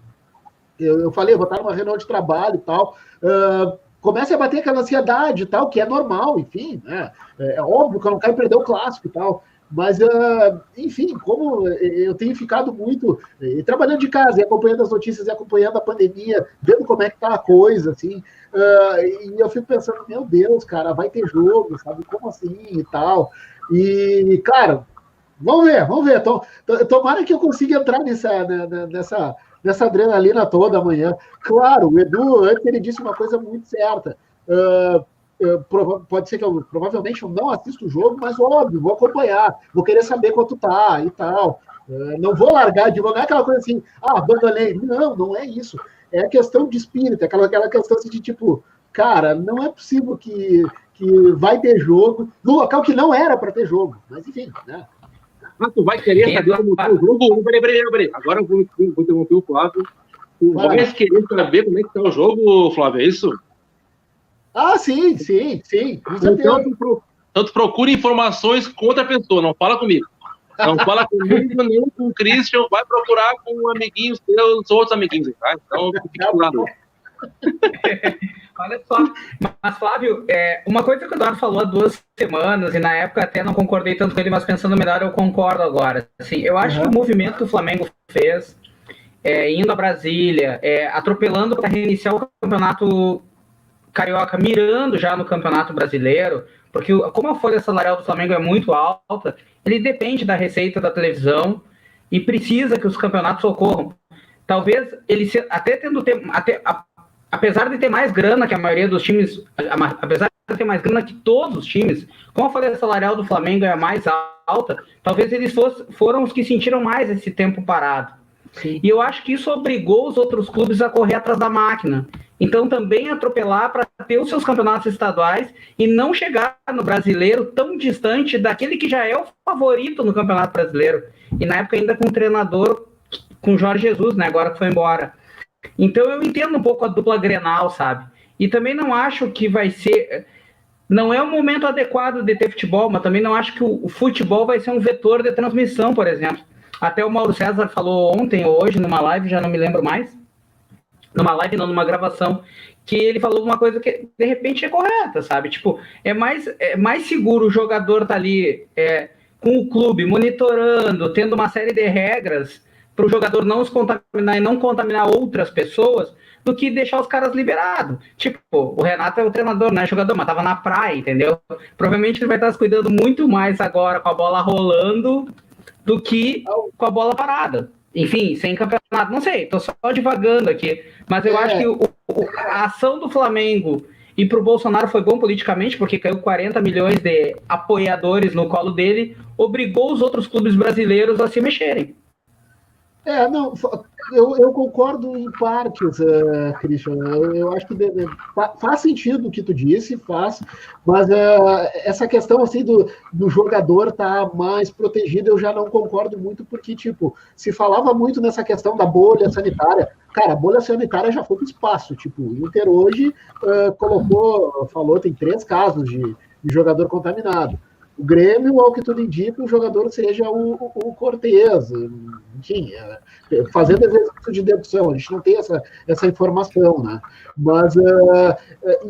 eu, eu falei, eu vou estar numa reunião de trabalho e tal, uh, comece a bater aquela ansiedade e tal, que é normal, enfim, né? É, é óbvio que eu não quero perder o clássico e tal. Mas, uh, enfim, como eu tenho ficado muito uh, trabalhando de casa, e acompanhando as notícias, e acompanhando a pandemia, vendo como é que tá a coisa, assim, uh, e eu fico pensando, meu Deus, cara, vai ter jogo, sabe? Como assim e tal. E, cara, vamos ver, vamos ver. Tomara que eu consiga entrar nessa, né, né, nessa, nessa adrenalina toda amanhã. Claro, o Edu, antes ele disse uma coisa muito certa. Uh, pode ser que eu provavelmente eu não assisto o jogo, mas óbvio, vou acompanhar, vou querer saber quanto tá e tal. não vou largar de não é aquela coisa assim, ah, abandonei. Não, não é isso. É questão de espírito, é aquela, aquela questão assim de tipo, cara, não é possível que, que vai ter jogo no local que não era para ter jogo. Mas enfim, né? Ah, tu vai querer saber como tá o jogo? Peraí, peraí, peraí. Agora eu vou, vou interromper o Flávio. Tu vai querer saber como é que tá o jogo, Flávio, é isso? Ah, sim, sim, sim. Então, tu, então tu procura informações com outra pessoa, não fala comigo. Não fala comigo, nem com o Christian, vai procurar com amiguinhos teus, outros amiguinhos, tá? Então, fica claro. Olha só, mas Flávio, é, uma coisa que o Eduardo falou há duas semanas, e na época até não concordei tanto com ele, mas pensando melhor, eu concordo agora. Assim, eu acho uhum. que o movimento que o Flamengo fez, é, indo a Brasília, é, atropelando para reiniciar o campeonato Carioca mirando já no Campeonato Brasileiro, porque como a folha salarial do Flamengo é muito alta, ele depende da receita da televisão e precisa que os campeonatos ocorram. Talvez ele se, até tendo até, apesar de ter mais grana que a maioria dos times, apesar de ter mais grana que todos os times, como a folha salarial do Flamengo é a mais alta, talvez eles fosse, foram os que sentiram mais esse tempo parado. Sim. E eu acho que isso obrigou os outros clubes a correr atrás da máquina. Então, também atropelar para ter os seus campeonatos estaduais e não chegar no brasileiro tão distante daquele que já é o favorito no campeonato brasileiro. E na época, ainda com o treinador, com Jorge Jesus, né? Agora que foi embora. Então, eu entendo um pouco a dupla grenal, sabe? E também não acho que vai ser. Não é o momento adequado de ter futebol, mas também não acho que o, futebol vai ser um vetor de transmissão, por exemplo. Até o Mauro César falou ontem ou hoje numa live, já não me lembro mais numa live, não, numa gravação, que ele falou uma coisa que de repente é correta, sabe? Tipo, é mais, é mais seguro o jogador tá ali é, com o clube monitorando, tendo uma série de regras para o jogador não se contaminar e não contaminar outras pessoas do que deixar os caras liberados. Tipo, o Renato é o treinador, não é jogador, mas tava na praia, entendeu? Provavelmente ele vai estar se cuidando muito mais agora com a bola rolando do que com a bola parada enfim, sem campeonato, não sei, tô só divagando aqui, mas eu é. acho que o, o, a ação do Flamengo e para o Bolsonaro foi bom politicamente, porque caiu 40 milhões de apoiadores no colo dele, obrigou os outros clubes brasileiros a se mexerem. É, não, eu, eu concordo em partes, uh, Christian. Eu, eu acho que deve, faz sentido o que tu disse, faz, mas uh, essa questão assim do, do jogador estar tá mais protegido, eu já não concordo muito, porque, tipo, se falava muito nessa questão da bolha sanitária. Cara, a bolha sanitária já foi para o espaço. Tipo, o Inter hoje uh, colocou, falou, tem três casos de, de jogador contaminado. O Grêmio, ao que tudo indica, o jogador seja o, o, o Cortez, enfim, é, fazendo exercício de dedução, a gente não tem essa, essa informação, né? Mas, uh,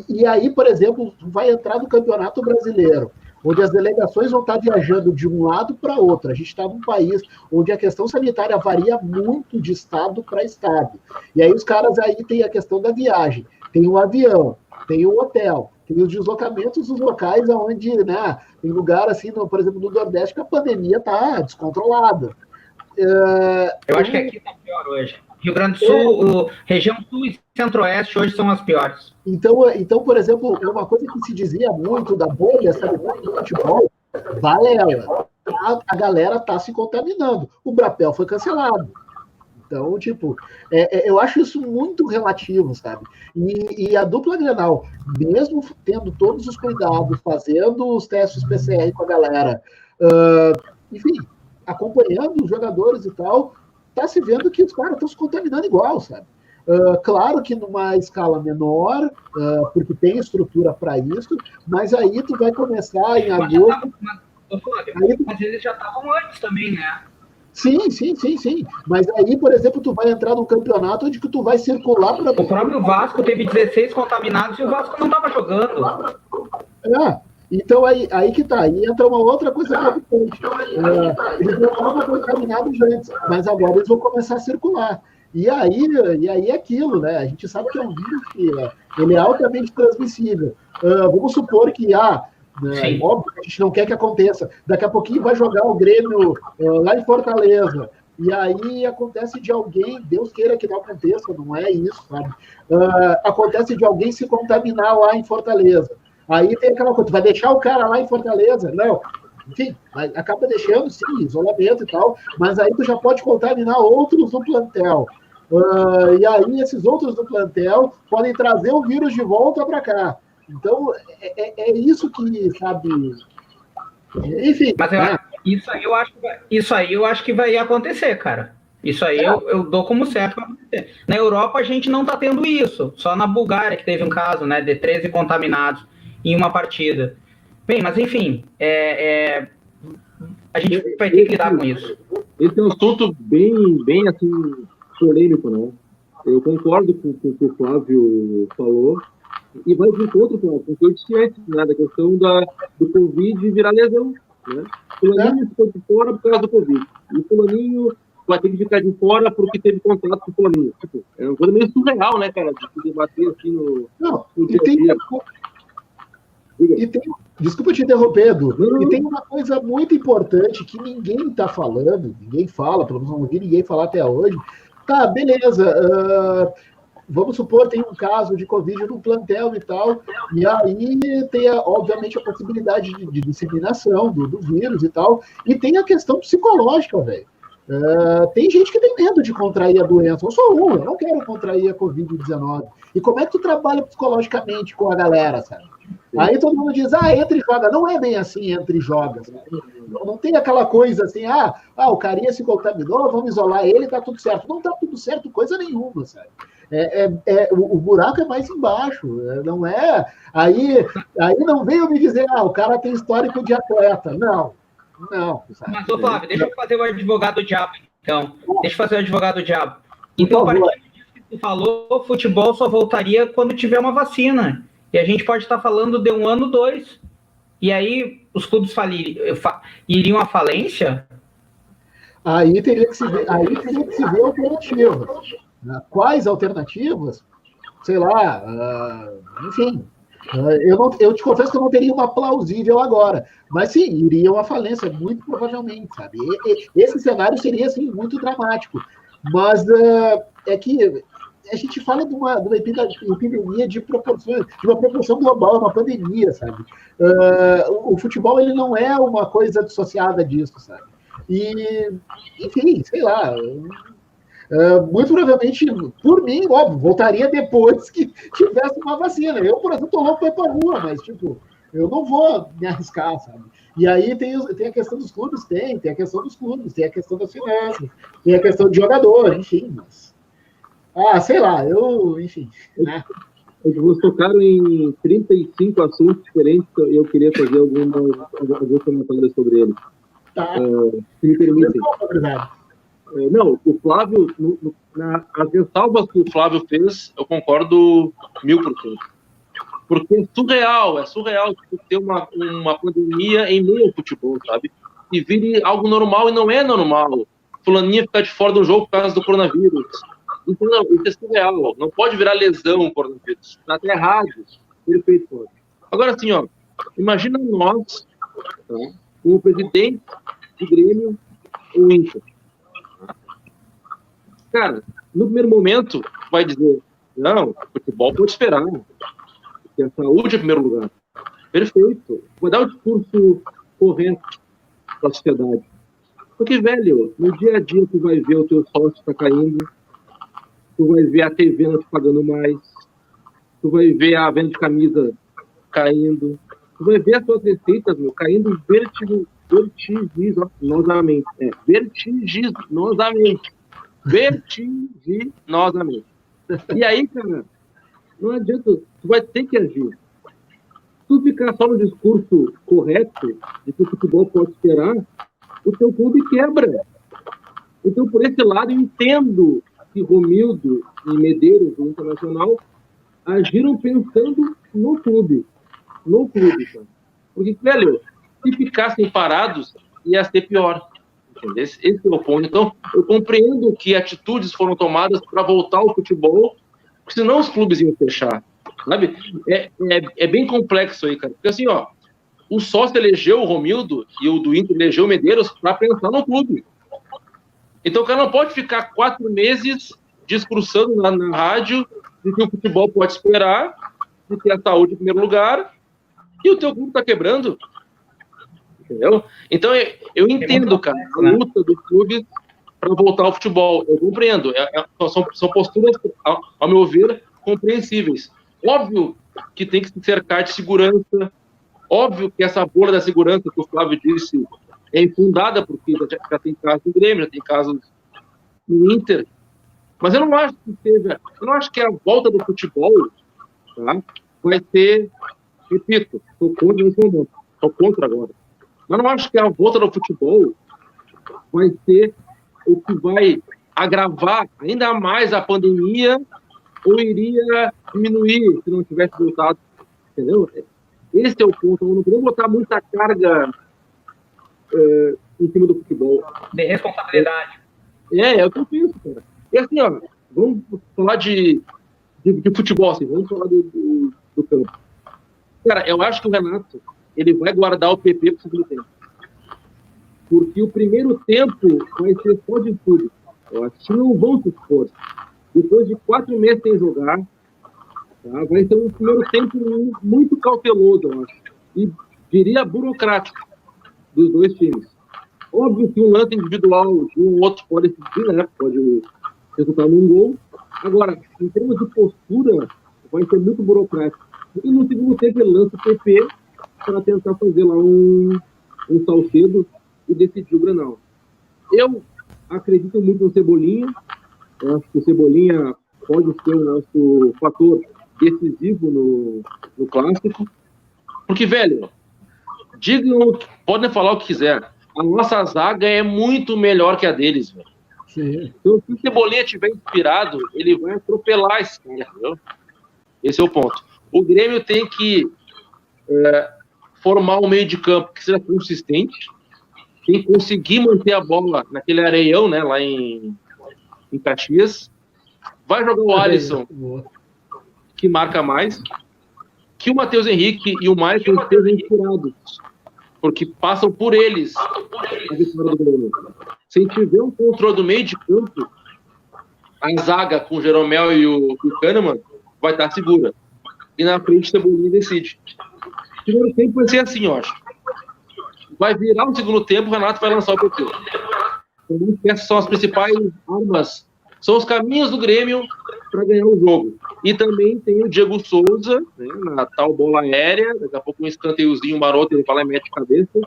e aí, por exemplo, vai entrar no Campeonato Brasileiro, onde as delegações vão estar viajando de um lado para outro. A gente está num país onde a questão sanitária varia muito de estado para estado. E aí os caras aí tem a questão da viagem, tem o avião, tem o hotel, tem os deslocamentos dos locais onde, né, tem lugar assim, no, por exemplo, no Nordeste, que a pandemia está descontrolada. É, Eu acho que aqui está pior hoje. Rio Grande do Sul, é, região sul e centro-oeste hoje são as piores. Então, então, por exemplo, uma coisa que se dizia muito da bolha, sabe, do futebol, Valela, a, a galera tá se contaminando. O Brapel foi cancelado. Então, tipo, é, é, eu acho isso muito relativo, sabe? E, e, a dupla Grenal, mesmo tendo todos os cuidados, fazendo os testes PCR com a galera, uh, enfim, acompanhando os jogadores e tal, tá se vendo que os caras estão se contaminando igual, sabe? Uh, claro que numa escala menor, uh, porque tem estrutura para isso, mas aí tu vai começar em agosto. Mas, mas, tu... mas eles já estavam antes também, né? Sim, sim, sim, sim. Mas aí, por exemplo, tu vai entrar num campeonato onde que tu vai circular para. O próprio Vasco teve 16 contaminados e o Vasco não estava jogando. É. Então aí, aí que tá. Aí entra uma outra coisa preocupante. É, eles não estavam contaminados antes, mas agora eles vão começar a circular. E aí, e aí é aquilo, né? A gente sabe que é um vírus que é, ele é altamente transmissível. Uh, vamos supor que ah, né, óbvio que a gente não quer que aconteça. Daqui a pouquinho vai jogar o Grêmio uh, lá em Fortaleza. E aí acontece de alguém, Deus queira que não aconteça, não é isso, sabe? Uh, acontece de alguém se contaminar lá em Fortaleza. Aí tem aquela coisa, vai deixar o cara lá em Fortaleza? Não. Enfim, acaba deixando, sim, isolamento e tal, mas aí tu já pode contaminar outros do plantel. Uh, e aí esses outros do plantel podem trazer o vírus de volta para cá. Então, é, é, é, isso que, sabe. Enfim. Mas eu, né? isso, aí eu acho, isso aí eu acho que vai acontecer, cara. Isso aí é. eu, eu dou como certo acontecer. Na Europa a gente não está tendo isso. Só na Bulgária que teve um caso, né? De 13 contaminados em uma partida. Bem, mas enfim, é, é, a gente vai ter que lidar com isso. Esse é um assunto bem, bem assim, polêmico, né? Eu concordo com, com o que o Flávio falou e vai de encontro com o que eu disse antes, né, da questão da, do Covid virar lesão. Né? Fulaninho é. ficou de fora por causa do Covid. E Fulaninho vai ter que ficar de fora porque teve contato com o Fulaninho. Tipo, é uma coisa meio surreal, né, cara? De debater assim no. Não, no e tem, e tem, desculpa te interromper, Edu. Não. E tem uma coisa muito importante que ninguém está falando, ninguém fala, pelo menos não ouvi ninguém falar até hoje. Tá, beleza. Uh, vamos supor, tem um caso de Covid no plantel e tal, e aí tem, obviamente, a possibilidade de, de disseminação do, do, vírus e tal, e tem a questão psicológica, velho. Uh, tem gente que tem medo de contrair a doença. Eu sou um, eu não quero contrair a Covid-19. E como é que tu trabalha psicologicamente com a galera, sabe? Aí todo mundo diz, ah, entre joga. Não é bem assim, entre e joga. Não, não tem aquela coisa assim, ah, ah, o carinha se contaminou, vamos isolar ele, tá tudo certo. Não tá tudo certo, coisa nenhuma, sabe? É, é, é o, o, buraco é mais embaixo, é, não é? Aí, aí não veio me dizer, ah, o cara tem histórico de atleta. Não, não. Sabe? Mas, ô Flávio, deixa eu fazer o advogado diabo, então. Deixa eu fazer o advogado diabo. Então, a partir disso que tu falou, futebol só voltaria quando tiver uma vacina. E a gente pode estar falando de um ano, dois. E aí os clubes falir, iriam à falência? Aí teria que se ver, aí teria que se ver alternativas. Né? Quais alternativas? Sei lá, uh, enfim. Uh, eu, não, eu te confesso que eu não teria uma plausível agora, mas sim, iriam à falência, muito provavelmente, sabe? E, e, esse cenário seria, assim, muito dramático. Mas uh, é que a gente fala de uma, de uma epidemia de proporções, de uma proporção global, uma pandemia, sabe? Uh, o futebol ele não é uma coisa dissociada disso, sabe? E, enfim, sei lá. Uh, muito provavelmente, por mim, óbvio, voltaria depois que tivesse uma vacina. Eu, por exemplo, tô louco para ir rua, mas, tipo, eu não vou me arriscar, sabe? E aí tem, tem a questão dos clubes, tem, tem a questão dos clubes, tem a questão das finanças, tem a questão de jogador, enfim, mas ah, sei lá, eu, enfim, né? Vocês tocaram em 35 assuntos diferentes e eu queria fazer algumas, alguns comentários sobre eles. Tá. Uh, se me permitem. Não, o Flávio, no, no, na, as ressalvas que o Flávio fez, eu concordo mil por cento. Porque é surreal, é surreal ter uma, uma pandemia em meio ao futebol, sabe? E vire algo normal e não é normal. Fulaninha ficar de fora do jogo por causa do coronavírus então, não, isso é surreal. Não pode virar lesão, coronavírus. Está até errado. Perfeito. Agora, assim, ó, imagina nós, tá, o presidente do Grêmio, o Inter. Cara, no primeiro momento, vai dizer: não, futebol pode esperar. Porque a saúde é primeiro lugar. Perfeito. Vou dar o discurso correto. para a sociedade. Porque, velho, no dia a dia tu vai ver o teu sócio tá caindo, tu vai ver a TV não te pagando mais, tu vai ver a venda de camisa caindo, tu vai ver as suas receitas, meu, caindo vertig vertiginosamente. É, vertiginosamente. Vertiginosamente. E aí, cara, não adianta, tu vai ter que agir. Tu ficar só no discurso correto de que o futebol pode esperar, o teu clube quebra. Então, por esse lado, eu entendo que Romildo e Medeiros, do Internacional, agiram pensando no clube. No clube, cara. Porque, velho, se ficassem parados, ia ser pior. Esse, esse é o ponto. Então, eu compreendo que atitudes foram tomadas para voltar ao futebol, senão os clubes iam fechar. Sabe? É, é, é, bem complexo aí, cara. Porque assim, ó, o sócio elegeu o Romildo e o do Inter elegeu o Medeiros para pensar no clube. Então o cara não pode ficar quatro meses discursando na, na rádio de que o futebol pode esperar, de ter a saúde em primeiro lugar, e o teu clube está quebrando. Entendeu? Então eu, entendo, cara, a né? luta do clube para voltar ao futebol. Eu compreendo. É, é, são, são posturas, ao, ao meu ver, compreensíveis. Óbvio que tem que se cercar de segurança. Óbvio que essa bolha da segurança que o Flávio disse é infundada, porque já, já tem casos no Grêmio, já tem casos no Inter. Mas eu não acho que seja. Eu não acho que a volta do futebol tá, vai ser. Repito, estou contra contra agora. Mas não acho que a volta do futebol vai ser o que vai agravar ainda mais a pandemia ou iria diminuir se não tivesse voltado, entendeu? Esse é o ponto. Eu não podemos botar muita carga é, em cima do futebol. De responsabilidade. É, é o que eu penso, cara. E assim, ó, vamos falar de, de, de futebol, assim, vamos falar do, do, do, campo. Cara, eu acho que o Renato, ele vai guardar o PP pro segundo tempo. Porque o primeiro tempo vai ser só de tudo. Eu acho que não vão se expor depois de quatro meses sem jogar, tá? vai ser um primeiro tempo muito cauteloso, eu acho. E diria burocrático dos dois times. Óbvio que um lance individual de um outro pode decidir, né? Pode resultar num gol. Agora, em termos de postura, vai ser muito burocrático. E no segundo tempo ele lança o PP para tentar fazer lá um, um salcedo e decidir o Granal. Eu acredito muito no Cebolinha, eu acho que o Cebolinha pode ser o nosso fator decisivo no, no clássico. Porque, velho, digam, podem falar o que quiser. A nossa zaga é muito melhor que a deles, velho. Sim. Então, se o Cebolinha estiver inspirado, ele vai atropelar esse cara, entendeu? Esse é o ponto. O Grêmio tem que é, formar um meio de campo que seja consistente, tem que conseguir manter a bola naquele areião, né, lá em, em Caxias. Vai jogar o Alisson, que marca mais. Que o Matheus Henrique e o Michael estejam inspirados, porque passam por eles a vitória do Grêmio. Se tiver um controle do meio de campo, a zaga com o Jeromel e o, o Kahneman vai estar segura. E na frente, o Cebolinha decide. Primeiro tempo vai ser assim, eu acho. Vai virar o segundo tempo, o Renato vai lançar o PP. Então, essas são as principais armas, são os caminhos do Grêmio para ganhar o jogo. E também tem o Diego Souza, né, na tal bola aérea, daqui a pouco um escanteiozinho maroto, ele fala e mete cabeça.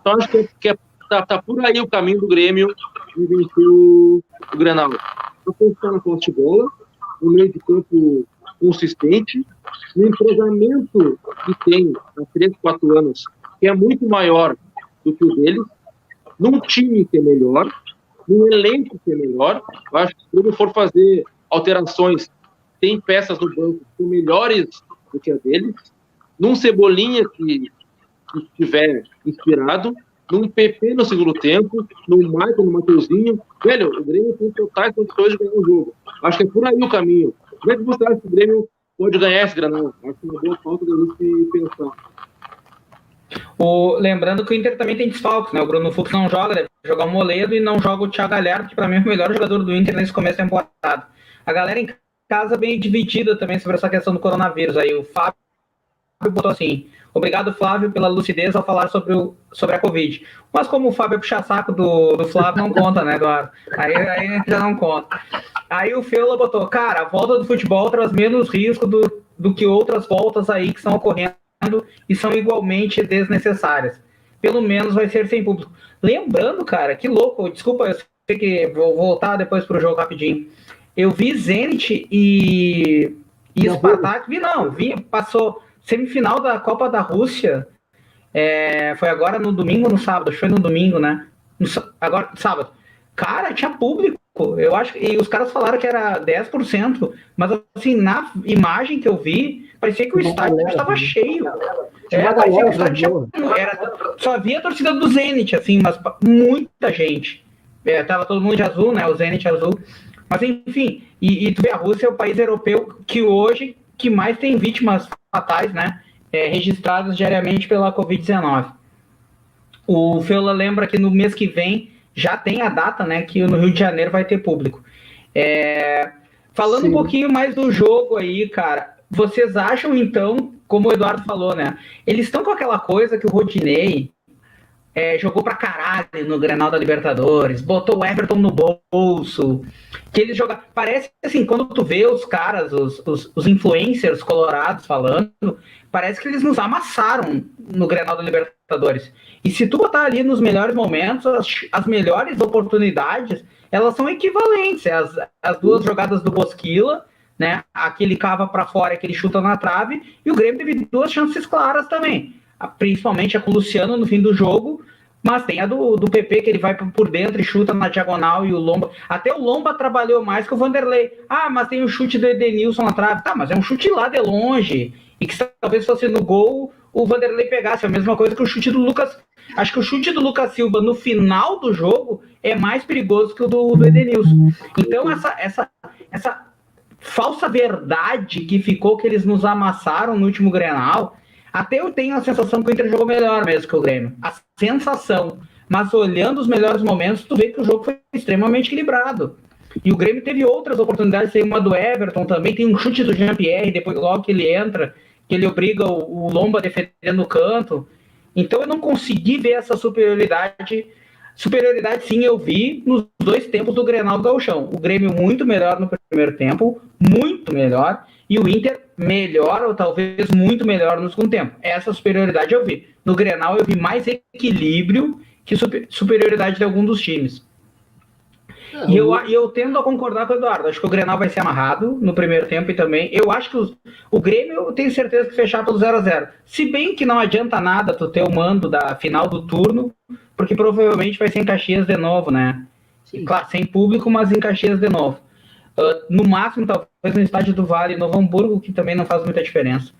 Então acho que, é, que é, tá, tá, por aí o caminho do Grêmio de vencer o, o Grenal. Apostar na posse de bola, no meio de campo consistente, no entrosamento que tem há 3, 4 anos, que é muito maior do que o deles, num time que é melhor, num elenco que é melhor. Eu acho que se for fazer alterações, tem peças no banco que são melhores do que a deles, num Cebolinha que, que estiver inspirado, num PP no segundo tempo, num Michael, no Mateuzinho. Velho, o Grêmio tem totais condições de ganhar o jogo. Acho que é por aí o caminho. Como é que você acha que o Grêmio pode ganhar esse granão? Acho é uma boa falta gente pensar. O, lembrando que o Inter também tem desfalques, né? O Bruno Fux não joga, deve jogar o Moledo e não joga o Thiago Galhardo, que para mim é o melhor jogador do Inter nesse começo da temporada. A galera em casa bem dividida também sobre essa questão do coronavírus. Aí o Fábio botou assim: Obrigado, Flávio, pela lucidez ao falar sobre, o, sobre a Covid. Mas como o Fábio é puxa-saco do, do Flávio, não conta, né, Eduardo? Aí, aí já não conta. Aí o Feula botou, cara, a volta do futebol traz menos risco do, do que outras voltas aí que estão ocorrendo e são igualmente desnecessárias. Pelo menos vai ser sem público. Lembrando, cara, que louco, desculpa, eu sei que vou voltar depois pro jogo rapidinho. Eu vi Zenit e, e Spartak, vi não, vi, passou semifinal da Copa da Rússia, é, foi agora no domingo ou no sábado? Foi no domingo, né? No, agora, sábado. Cara, tinha público. Eu acho e os caras falaram que era 10%, mas assim, na imagem que eu vi, parecia que o estádio estava cheio. É, parecia que o estádio tinha, era, só havia a torcida do Zenit, assim, mas muita gente. É, tava todo mundo de azul, né? O Zenit azul. Mas enfim, e, e tu vê, a Rússia é o país europeu que hoje que mais tem vítimas fatais, né? É, registradas diariamente pela Covid-19. O Feula lembra que no mês que vem já tem a data, né, que no Rio de Janeiro vai ter público. É, falando Sim. um pouquinho mais do jogo aí, cara, vocês acham então, como o Eduardo falou, né, eles estão com aquela coisa que o Rodinei é, jogou pra caralho no Grenal da Libertadores, botou o Everton no bolso, que eles jogam. Parece assim, quando tu vê os caras, os, os, os, influencers colorados falando, parece que eles nos amassaram no Grenal da Libertadores. E se tu botar ali nos melhores momentos, as, as melhores oportunidades, elas são equivalentes. As, as duas jogadas do Bosquila, né? Aquele cava para fora, aquele chuta na trave, e o Grêmio teve duas chances claras também principalmente a com o Luciano no fim do jogo, mas tem a do, do PP que ele vai por dentro e chuta na diagonal e o Lomba. Até o Lomba trabalhou mais que o Vanderlei. Ah, mas tem o chute do Edenilson na trave. Tá, mas é um chute lá de longe. E que talvez fosse no gol o Vanderlei pegasse. A mesma coisa que o chute do Lucas. Acho que o chute do Lucas Silva no final do jogo é mais perigoso que o do, do Edenilson. Então, essa, essa, essa falsa verdade que ficou que eles nos amassaram no último Grenal até eu tenho a sensação que o Inter jogou melhor mesmo que o Grêmio. A sensação. Mas olhando os melhores momentos, tu vê que o jogo foi extremamente equilibrado. E o Grêmio teve outras oportunidades, tem uma do Everton também, tem um chute do Jean-Pierre, depois logo que ele entra, que ele obriga o, o Lomba defendendo o canto. Então eu não consegui ver essa superioridade. Superioridade sim eu vi nos dois tempos do Grenal do Gauchão. O Grêmio muito melhor no primeiro tempo, muito melhor, e o Inter melhor, ou talvez muito melhor no segundo tempo. Essa superioridade eu vi. No Grenal eu vi mais equilíbrio que super, superioridade de algum dos times. É, e eu, eu tendo a concordar com o Eduardo. Acho que o Grenal vai ser amarrado no primeiro tempo e também. Eu acho que os, o Grêmio eu tenho certeza que fechar pelo 0 a 0 Se bem que não adianta nada tu ter o mando da final do turno, porque provavelmente vai ser em Caxias de novo, né? Claro, sem público, mas em Caxias de novo. Uh, no máximo, talvez no estádio do Vale, Novo Hamburgo, que também não faz muita diferença.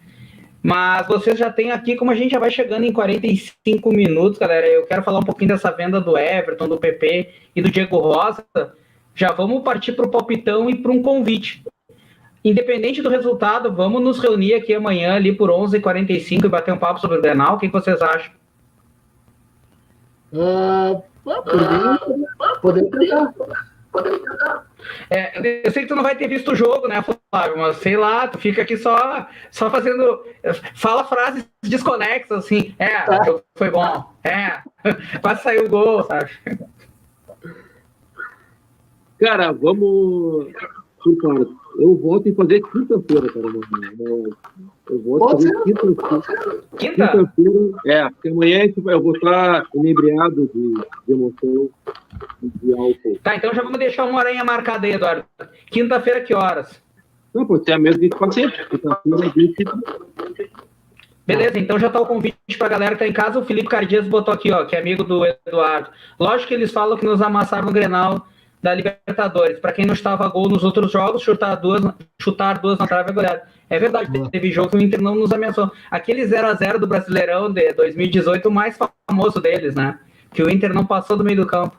Mas vocês já tem aqui, como a gente já vai chegando em 45 minutos, galera, eu quero falar um pouquinho dessa venda do Everton, do PP e do Diego Rosa. Já vamos partir para o palpitão e para um convite. Independente do resultado, vamos nos reunir aqui amanhã ali por 11h45 e bater um papo sobre o Grenal. O que vocês acham? Uh, podemos tentar. Tentar. É, eu sei que tu não vai ter visto o jogo, né, Flávio? Mas sei lá, tu fica aqui só, só fazendo. Fala frases desconexas, assim. É, tá. foi bom. É, quase saiu o gol, sabe? Cara, vamos. Eu volto em fazer quinta-feira, cara. Eu volto Pode fazer quinta-feira. Quinta? Quinta-feira. É, porque amanhã eu vou estar inebriado de, de emoção de álcool. Tá, então já vamos deixar uma horinha marcada aí, Eduardo. Quinta-feira, que horas? Não, pode ser a mesma que pode ser. Beleza, então já tá o convite pra galera que tá em casa. O Felipe Cardias botou aqui, ó, que é amigo do Eduardo. Lógico que eles falam que nos amassaram no Grenal da Libertadores. Para quem não estava gol nos outros jogos, chutar duas, chutar duas na trave é goleada. É verdade, teve jogo que o Inter não nos ameaçou. Aquele 0 a 0 do Brasileirão de 2018, o mais famoso deles, né? Que o Inter não passou do meio do campo.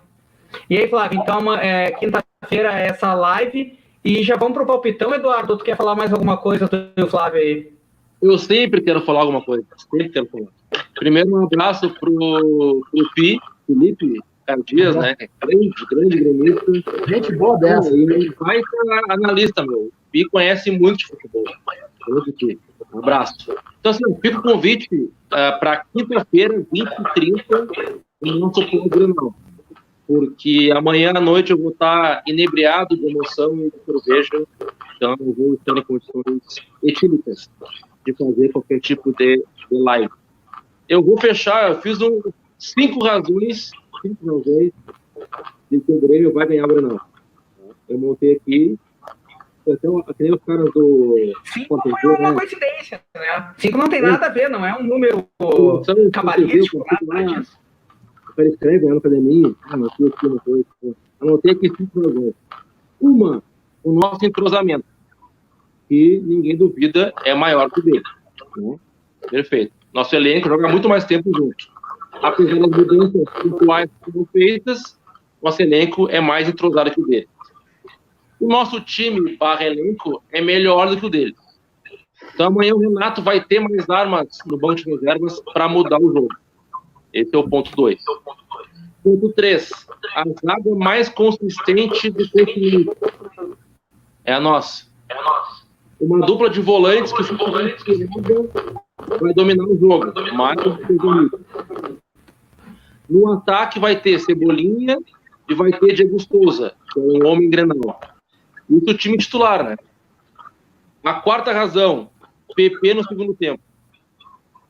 E aí, Flávio, então, é, quinta-feira é essa live. E já vamos pro palpitão, Eduardo. Tu quer falar mais alguma coisa do Flávio aí? Eu sempre quero falar alguma coisa. Sempre quero falar. Primeiro, um abraço pro, pro Pi, Felipe Dias, né? Grande, grande gremista. Gente boa dessa. E vai ser analista, meu. Pi conhece muito de futebol. Um abraço. Então, assim, fica o convite uh, para quinta-feira, 20 e 30, no nosso Polo Granal. Porque amanhã à noite eu vou estar inebriado de emoção e de cerveja, então eu vou estar em condições etílicas de fazer qualquer tipo de, de live. Eu vou fechar, eu fiz um, cinco razões, cinco razões de que o Grêmio vai ganhar o Granal. Eu montei aqui então, nem os caras do. Cinco não é uma né? coincidência, né? Cinco não tem nada a ver, não é um número cabalístico, nada disso. Cara escreve na academia, ah, mas aqui, aqui, uma coisa. Anotei aqui cinco razões. Uma, o nosso entrosamento, que ninguém duvida é maior que o dele. Né? Perfeito. Nosso elenco joga muito mais tempo junto. Apesar das mudanças pontuais que foram feitas, nosso elenco é mais entrosado que o dele. O nosso time barra elenco é melhor do que o dele. Então amanhã o Renato vai ter mais armas no banco de reservas para mudar o jogo. Esse é o ponto 2. Ponto 3. A zaga mais consistente do que é a nossa. Uma dupla de volantes que vai dominar o jogo. Mais no ataque vai ter Cebolinha e vai ter Diego Souza, que é um homem grenal. Isso o time titular, né? A quarta razão, PP no segundo tempo.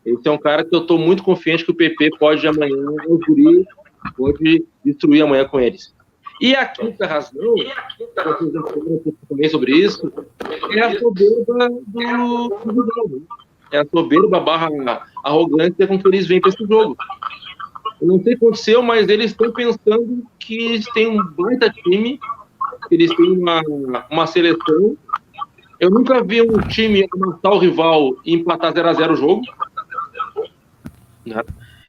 Esse é um cara que eu estou muito confiante que o PP pode amanhã, o Guri, pode destruir amanhã com eles. E a quinta razão, também sobre isso, é a soberba do, do jogo. É a soberba barra arrogância com que eles vêm para esse jogo. Eu não sei o que aconteceu, mas eles estão pensando que eles têm um baita time eles têm uma, uma seleção. Eu nunca vi um time matar o rival e empatar 0 a 0 o jogo. Né?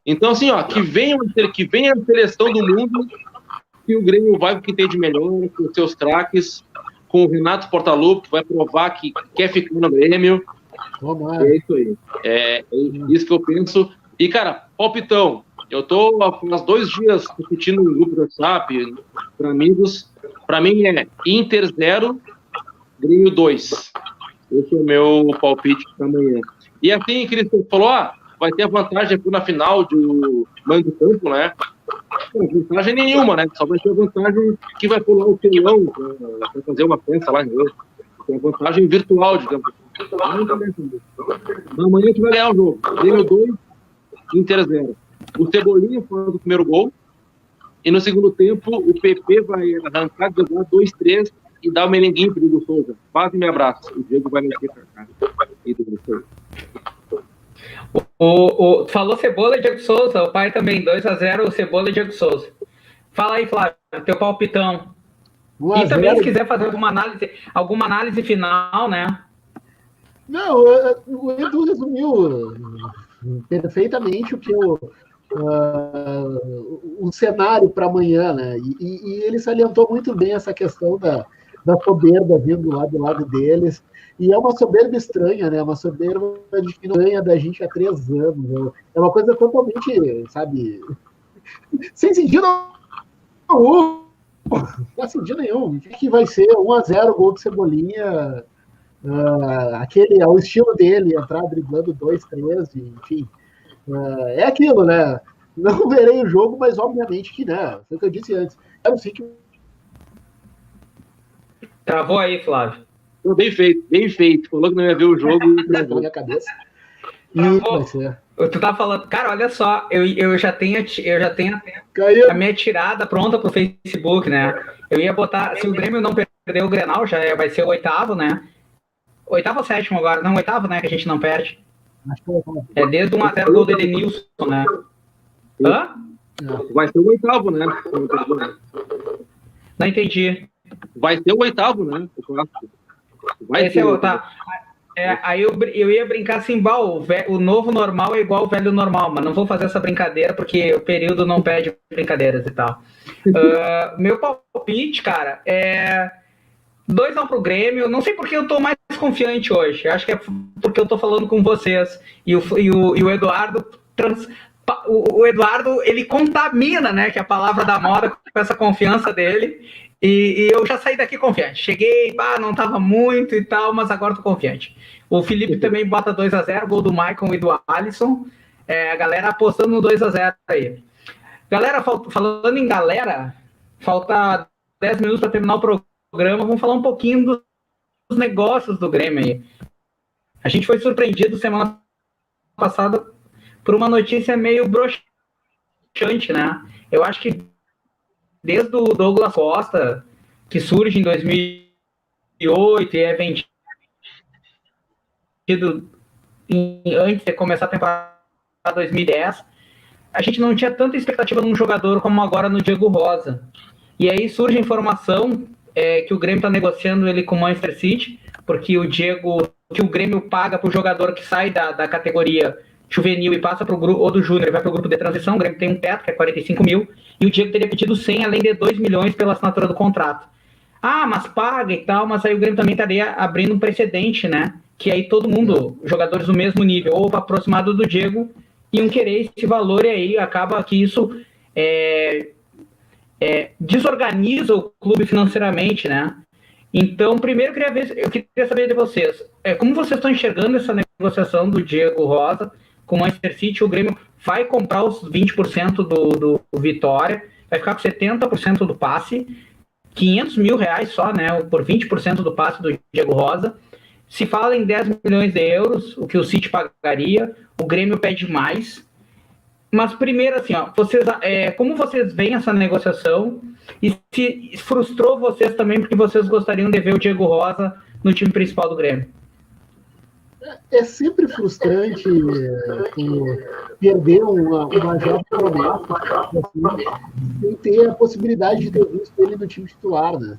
Então, assim, ó, que venha, que venha a seleção do mundo que o Grêmio vai com o que tem de melhor, com seus craques, com o Renato Portaluppi, que vai provar que quer ficar no Grêmio. é isso aí. É, é isso que eu penso. E, cara, palpitão. Eu tô há dois dias repetindo no grupo do WhatsApp para amigos para mim é Inter 0, Grêmio 2. Esse é o meu palpite para amanhã. E assim, Cristian falou, ah, vai ter vantagem na final do mando de campo, né? Não, vantagem nenhuma, né? Só vai ter vantagem que vai pular o telão para fazer uma peça lá em Deus. É vantagem virtual, digamos. Amanhã a gente vai ganhar o jogo. Grêmio 2, Inter 0. O Cebolinha faz o primeiro gol. E no segundo tempo, o PP vai arrancar, jogar 2-3 e dar o merenguinho pro Diego Souza. Quase me abraço. O Diego vai mexer pra cá. O, o, falou Cebola e Diego Souza, o pai também, 2x0, Cebola e Diego Souza. Fala aí, Flávio, teu palpitão. E também, se quiser fazer alguma análise, alguma análise final, né? Não, o Edu resumiu perfeitamente o que eu, uh, um cenário para amanhã, né? E, e, ele salientou muito bem essa questão da, da soberba vindo lá do lado deles. E é uma soberba estranha, né? Uma soberba de que não ganha da gente há três anos. É uma coisa totalmente, sabe, sem sentido nenhum. Não sentido nenhum. O que vai ser 1x0 gol de Cebolinha? Uh, aquele ao estilo dele, entrar driblando 2, 3, enfim. É, é aquilo, né? Não verei o jogo, mas obviamente que, né? Foi o que eu disse antes. Quero sim que. Travou aí, Flávio. Bem feito, bem feito. Falou que não ia ver o jogo. Na minha cabeça. E Tu tá falando, cara, olha só, eu, eu já tenho, eu já tenho a minha tirada pronta pro Facebook, né? Eu ia botar, se o Grêmio não perder o Grenal, já é, vai ser o oitavo, né? Oitavo ou sétimo agora? Não, oitavo, né? Que a gente não perde. É desde 1 a 0 gol do Edenilson, né? Hã? Vai ser o oitavo, né? Não entendi. Vai ser o oitavo, né? Vai Esse ser. É, tá. É, aí eu, eu ia brincar assim, o, o novo normal é igual o velho normal, mas não vou fazer essa brincadeira porque o período não pede brincadeiras e tal. uh, meu palpite, cara, é 2x1 um pro Grêmio. Não sei porque eu tô mais confiante hoje. Acho que é porque eu tô falando com vocês. E o, e o, e o Eduardo trans, o, o, Eduardo, ele contamina, né? Que é a palavra da moda com essa confiança dele. E, e eu já saí daqui confiante. Cheguei, pá, não tava muito e tal, mas agora tô confiante. O Felipe também bota 2 a 0 gol do Michael e do Alisson. É, a galera apostando no 2 a 0 aí. Galera, falando em galera, falta 10 minutos para terminar o programa. Vamos falar um pouquinho dos negócios do Grêmio aí. A gente foi surpreendido semana passada por uma notícia meio broxante, né? Eu acho que desde o Douglas Costa, que surge em 2008 e é vendido antes de começar a temporada 2010, a gente não tinha tanta expectativa num jogador como agora no Diego Rosa. E aí surge a informação é, que o Grêmio está negociando ele com o Manchester City, porque o Diego, que o Grêmio paga para o jogador que sai da, da categoria juvenil e passa para o grupo, ou do júnior, vai para o grupo de transição, o Grêmio tem um teto, que é 45 mil, e o Diego teria pedido 100, além de 2 milhões pela assinatura do contrato. Ah, mas paga e tal, mas aí o Grêmio também estaria abrindo um precedente, né? Que aí todo mundo, jogadores do mesmo nível, ou aproximado do Diego, iam querer esse valor, e aí acaba que isso é, é, desorganiza o clube financeiramente, né? Então, primeiro queria ver, eu queria saber de vocês, é, como vocês estão enxergando essa negociação do Diego Rosa com o Manchester City? O Grêmio vai comprar os 20% do, do Vitória, vai ficar com 70% do passe, 500 mil reais só, né, por 20% do passe do Diego Rosa. Se fala em 10 milhões de euros, o que o City pagaria, o Grêmio pede mais. Mas primeiro, assim, ó, vocês, é, como vocês veem essa negociação e se frustrou vocês também porque vocês gostariam de ver o Diego Rosa no time principal do Grêmio? É sempre frustrante é, perder uma, uma promessa assim, sem ter a possibilidade de ter visto ele no time titular, né?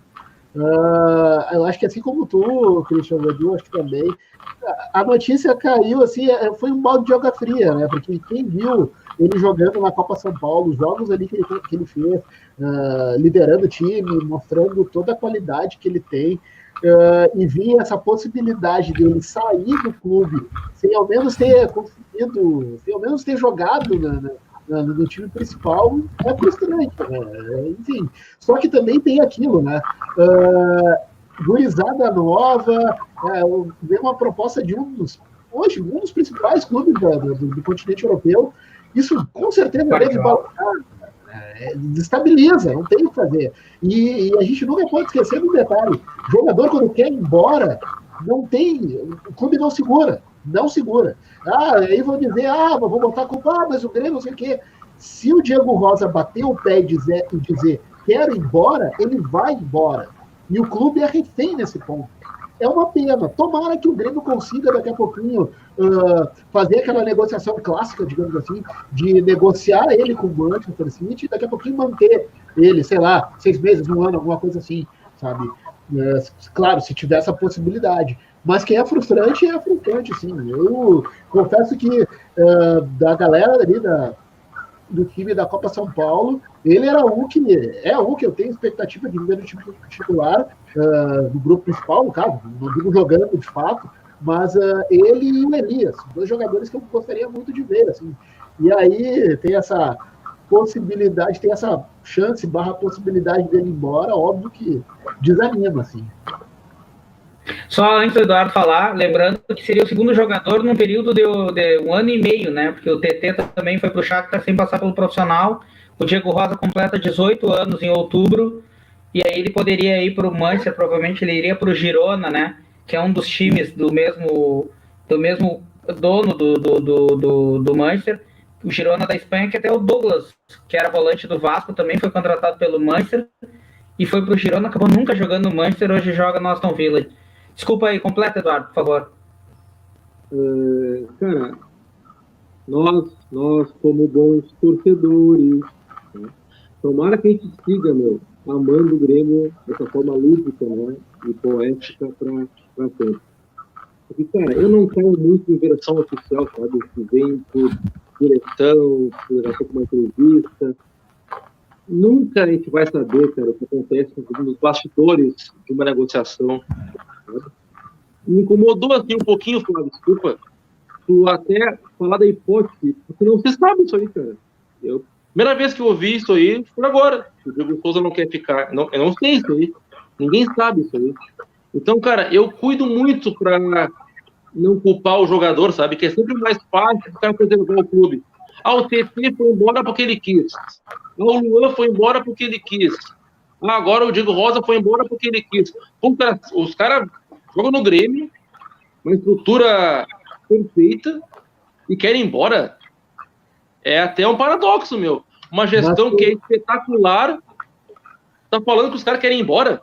Uh, eu acho que assim como tu, Christian Edu, acho que também, a notícia caiu assim, é, foi um balde de água fria, né? Porque quem viu ele jogando na Copa São Paulo, os jogos ali que ele, que ele fez, uh, liderando o time, mostrando toda a qualidade que ele tem, uh, e via essa possibilidade dele sair do clube sem ao menos ter conseguido, sem ao menos ter jogado na, no time principal, é frustrante, né? Enfim, só que também tem aquilo, né? Uh, gurizada nova, é, uma proposta de um dos, hoje, um dos principais clubes do, do, do continente europeu, isso com certeza deve balançar, é, desestabiliza, não tem o que fazer. E, e, a gente nunca pode esquecer do detalhe: o jogador, quando quer ir embora, não tem. O clube não segura, não segura. Ah, aí vão dizer, ah, vou botar a culpa, ah, mas o Grêmio, não sei o quê. Se o Diego Rosa bater o pé e dizer, e dizer quero ir embora, ele vai embora. E o clube é refém nesse ponto é uma pena. Tomara que o Grêmio consiga daqui a pouquinho uh, fazer aquela negociação clássica, digamos assim, de negociar ele com o Manchester City e daqui a pouquinho manter ele, sei lá, seis meses, um ano, alguma coisa assim, sabe? Claro, se tiver essa possibilidade. Mas que é frustrante, é frustrante, sim. Eu confesso que uh, da galera ali da, do time da Copa São Paulo, ele era um que é um que eu tenho expectativa de ver no time titular, uh, do grupo principal, no caso, não digo jogando de fato, mas uh, ele e o Elias, dois jogadores que eu gostaria muito de ver, assim. E aí tem essa possibilidade, tem essa chance barra possibilidade dele ir embora, óbvio que desanima, assim. Só antes do Eduardo falar, lembrando que seria o segundo jogador num período de, de um ano e meio, né? Porque o TT também foi para o Shakhtar sem passar pelo profissional. O Diego Rosa completa 18 anos em outubro e aí ele poderia ir para o Manchester, provavelmente ele iria para o Girona, né? Que é um dos times do mesmo, do mesmo dono do, do, do, do, do Manchester. O Girona da Espanha, que até o Douglas, que era volante do Vasco, também foi contratado pelo Manchester e foi para o Girona, acabou nunca jogando no Manchester, hoje joga no Aston Villa. Desculpa aí, completa, Eduardo, por favor. Cara, nós, nós como bons torcedores, né? tomara que a gente siga, meu, amando o Grêmio dessa forma lúdica né, e poética para sempre. Porque, cara, eu não quero muito em versão oficial, sabe? Que vem por direção, por uma entrevista. Nunca a gente vai saber, cara, o que acontece nos bastidores de uma negociação. Me incomodou assim um pouquinho, Flávio, desculpa, tu até falar da hipótese, porque não se sabe isso aí, cara. Eu Primeira vez que eu ouvi isso aí foi agora. O Diego Souza não quer ficar. Não, eu não sei isso aí. Ninguém sabe isso aí. Então, cara, eu cuido muito para não culpar o jogador, sabe? Que é sempre mais fácil cara preservar o clube. Ah, o TT foi embora porque ele quis. Ah, o Luan foi embora porque ele quis. Ah, agora o Diego Rosa foi embora porque ele quis. Puta, os caras jogam no Grêmio, uma estrutura perfeita, e querem ir embora. É até um paradoxo, meu. Uma gestão que é espetacular, tá falando que os caras querem ir embora.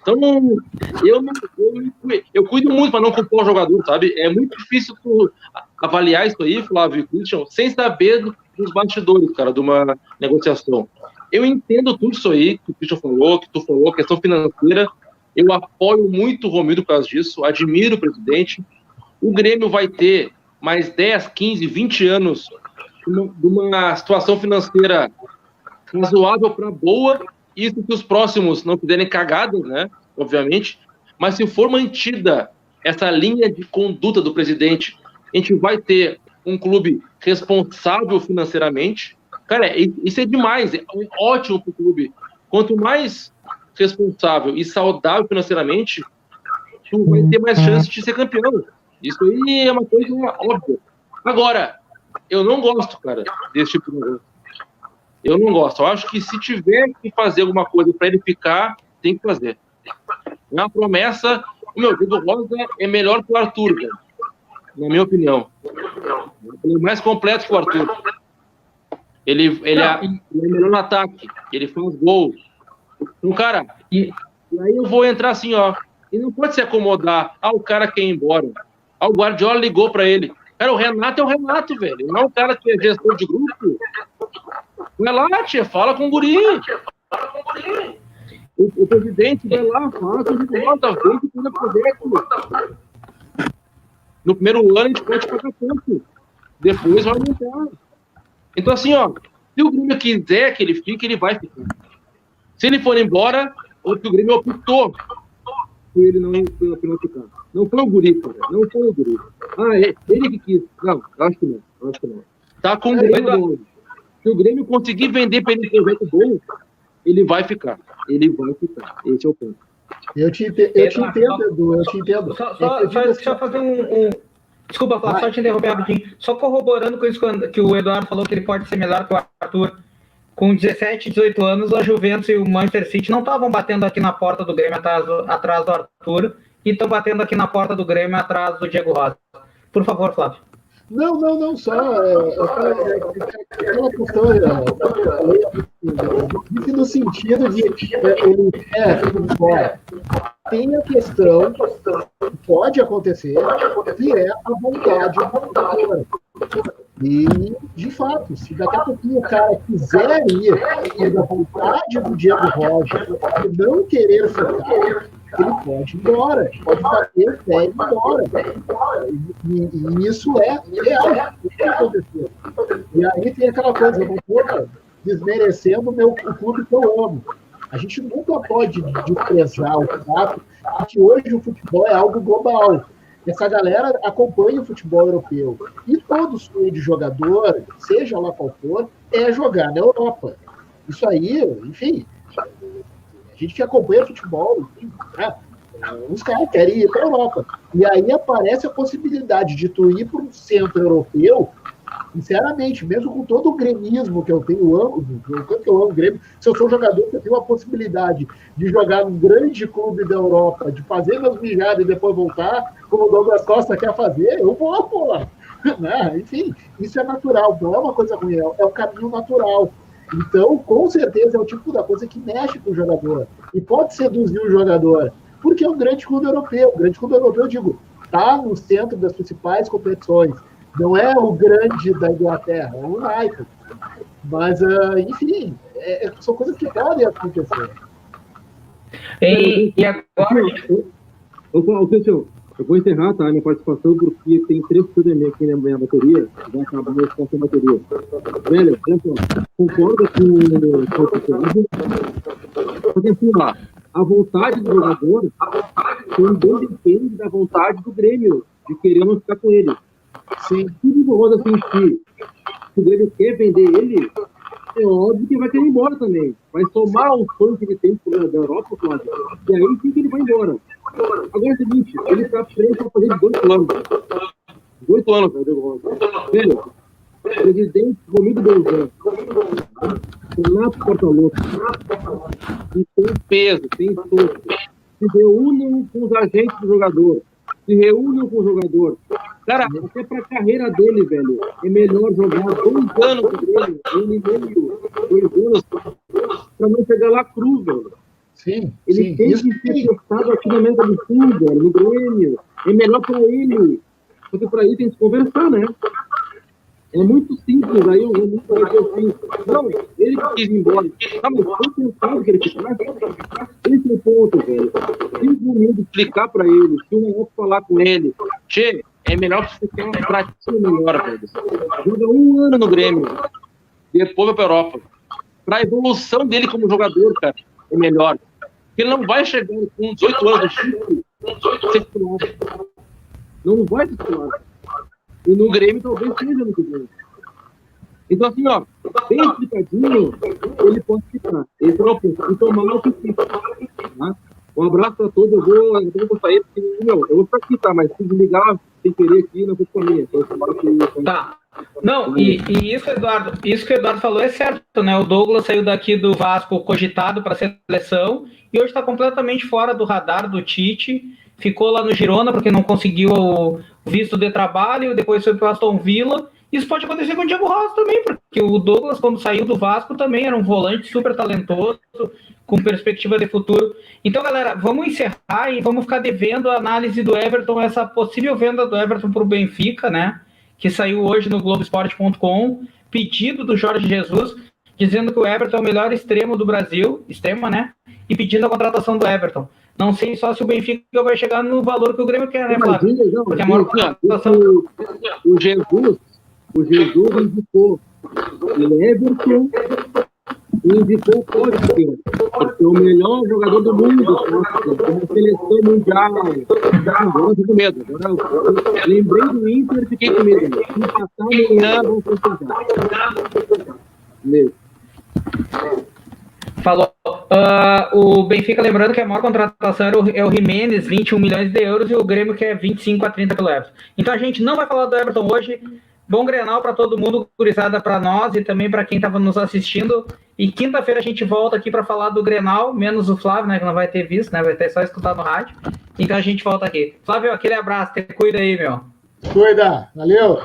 Então, eu, eu, eu cuido muito para não culpar o jogador, sabe? É muito difícil avaliar isso aí, Flávio Christian, sem saber dos bastidores, cara, de uma negociação. Eu entendo tudo isso aí que o Christian falou, que tu falou, questão financeira. Eu apoio muito o Romildo por causa disso, admiro o presidente. O Grêmio vai ter mais 10, 15, 20 anos de uma situação financeira razoável para boa isso que os próximos não fizerem cagadas, né? Obviamente. Mas se for mantida essa linha de conduta do presidente, a gente vai ter um clube responsável financeiramente. Cara, isso é demais, é ótimo para o clube. Quanto mais responsável e saudável financeiramente, tu vai ter mais chance de ser campeão. Isso aí é uma coisa óbvia. Agora, eu não gosto, cara, desse tipo de negócio. Eu não gosto. Eu acho que se tiver que fazer alguma coisa para ele ficar, tem que fazer. É uma promessa. O meu Diego Rosa é melhor que o Arthur, cara, na minha opinião. Ele é mais completo que o Arthur. Ele, ele, é, ele é melhor no ataque. Ele faz gol. Então, cara, e, e aí eu vou entrar assim, ó. E não pode se acomodar. Ah, o cara quer ir embora. Ah, o Guardiola ligou para ele. Cara, o Renato é o Renato, velho. Não é o cara que é gestor de grupo. Vai lá, tia, fala com o guri. O, o presidente vai lá, fala com o vem que tem projeto. No primeiro ano a gente pode pagar tanto. Depois vai aumentar. Então, assim, ó, se o Grêmio quiser que ele fique, ele vai ficar. Se ele for embora, o Grêmio optou por ele não, por não ficar. Não foi o guri, cara. Não foi o guri. Ah, é, ele que quis. Não, acho que não. Acho que não. Tá com o Grêmio se o Grêmio conseguir vender para ele um projeto bom, ele vai ficar. Ele vai ficar. Esse é o ponto. Eu te, eu te entendo, Edu, eu te entendo. Só, só, só, assim, só fazer um, um... Desculpa, Flávio, só te interromper rapidinho. Só corroborando com isso que o Eduardo falou que ele pode ser melhor que o Arthur. Com 17, 18 anos, a Juventus e o Manchester City não estavam batendo aqui na porta do Grêmio atrás do, atrás do Arthur e estão batendo aqui na porta do Grêmio atrás do Diego Rosa. Por favor, Flávio. Não, não, não, só é, é, aquela questão, é, no sentido de ele é. Tem a questão que pode acontecer, que é a vontade do. E, de fato, se daqui a pouquinho o cara quiser ir por da vontade do Diego Rocha, não querer ficar, ele pode ir embora, pode bater o pé e ir embora. E, e, isso é real, isso que aconteceu. E aí tem aquela coisa, eu estou desmerecendo o, meu, o clube que eu amo. A gente nunca pode desprezar o fato de que hoje o futebol é algo global. Essa galera acompanha o futebol europeu. E todo sonho de jogador, seja lá qual for, é jogar na Europa. Isso aí, enfim, gente que acompanha futebol, né? os caras querem ir para a Europa. E aí aparece a possibilidade de tu ir para um centro europeu, sinceramente, mesmo com todo o gremismo que eu tenho, amo, quanto eu amo o Grêmio, se eu sou jogador que eu tenho a possibilidade de jogar num grande clube da Europa, de fazer meus mijadas e depois voltar, como o Douglas Costa quer fazer, eu vou, pô. Né? Enfim, isso é natural, não é uma coisa ruim, é, é o caminho natural. Então, com certeza, é o tipo da coisa que mexe com o jogador e pode seduzir o jogador, porque é um grande clube europeu. O grande clube europeu, eu digo, está no centro das principais competições. Não é o grande da Inglaterra, é o United. Mas, uh, enfim, é, é, são coisas que podem acontecer. E, e agora. Ô, Cristian, eu vou encerrar tá, minha participação porque tem três coisas aqui na minha bateria. Já acabou resposta da bateria. Velho, olha concordo com, o Thiago. Porque assim, ó, a vontade do jogador também depende da vontade do Grêmio, de querer não ficar com ele. Se o Rosa sentir que o Grêmio quer vender ele, é óbvio que vai querer ir embora também. Vai somar o sonho que ele tem da Europa, Cláudio, e aí sim que ele vai embora. Agora é o seguinte, ele tá preso pra fazer 18 anos. 18 anos, Deus. Velho, presidente Romildo Bolzano, Renato Portaluppi, que tem peso, tem força, se reúnem com os agentes do jogador, se reúnem com o jogador. Cara, até pra carreira dele, velho, é melhor jogar dois anos com ele, um e meio, dois anos, pra não pegar lá cruz, velho. Sim, Ele sim. tem que ser testado aqui na América do Sul, velho, no Grêmio. É melhor pra ele. Porque pra ele tem que se conversar, né? É muito simples. Aí o Romildo vai dizer assim: não, ele quis ir embora. Ah, mas foi pensado que ele ficasse. Esse é o ponto, velho. Se o Romildo explicar pra ele, se o Renato falar com ele, Che, é melhor que você tenha uma prática melhor, velho. Joga um ano no Grêmio. Depois vai pra Europa. Pra evolução dele como jogador, cara, é melhor. Porque ele não vai chegar com 18 anos do Chico ser titular. Não vai ser titular. E no Grêmio talvez seja no Grêmio. Então, assim, ó, bem explicadinho, ele pode ficar. Esse é o ponto. E tomar o que fica. Tá? Um abraço pra todos. Eu vou, eu vou sair, porque, meu, eu vou ficar aqui, tá? Mas se desligar sem querer aqui, não vou comer. Então, que. Tá. Não, e, e isso, Eduardo, isso que o Eduardo falou é certo, né? O Douglas saiu daqui do Vasco cogitado para a seleção e hoje está completamente fora do radar do Tite. Ficou lá no Girona porque não conseguiu o visto de trabalho, depois foi para o Aston Villa. Isso pode acontecer com o Diego Rosa também, porque o Douglas, quando saiu do Vasco, também era um volante super talentoso, com perspectiva de futuro. Então, galera, vamos encerrar e vamos ficar devendo a análise do Everton, essa possível venda do Everton para o Benfica, né? que saiu hoje no Globoesporte.com, pedido do Jorge Jesus, dizendo que o Everton é o melhor extremo do Brasil, extrema, né? E pedindo a contratação do Everton. Não sei só se o Benfica vai chegar no valor que o Grêmio quer, né, Flávio? Imagina, não, Porque a maior contratação- o, o Jesus, o Jesus indicou o Everton e indicou o Pódice, porque o melhor jogador do mundo, uma seleção mundial. Agora eu com medo. Agora lembrei do Inter e fiquei com medo. Se passar amanhã, vamos festejar. Mesmo. Falou. Ah, o Benfica, lembrando que a maior contratação era o, é o Jimenez, 21 milhões de euros, e o Grêmio que é 25 a 30 pelo Everton. Então a gente não vai falar do Everton hoje. Bom Grenal para todo mundo, gurizada para nós e também para quem estava nos assistindo. E quinta-feira a gente volta aqui para falar do Grenal, menos o Flávio, né, que não vai ter visto, né, vai ter só escutado no rádio. Então a gente volta aqui. Flávio, aquele abraço, te cuida aí, meu. Cuida. Valeu.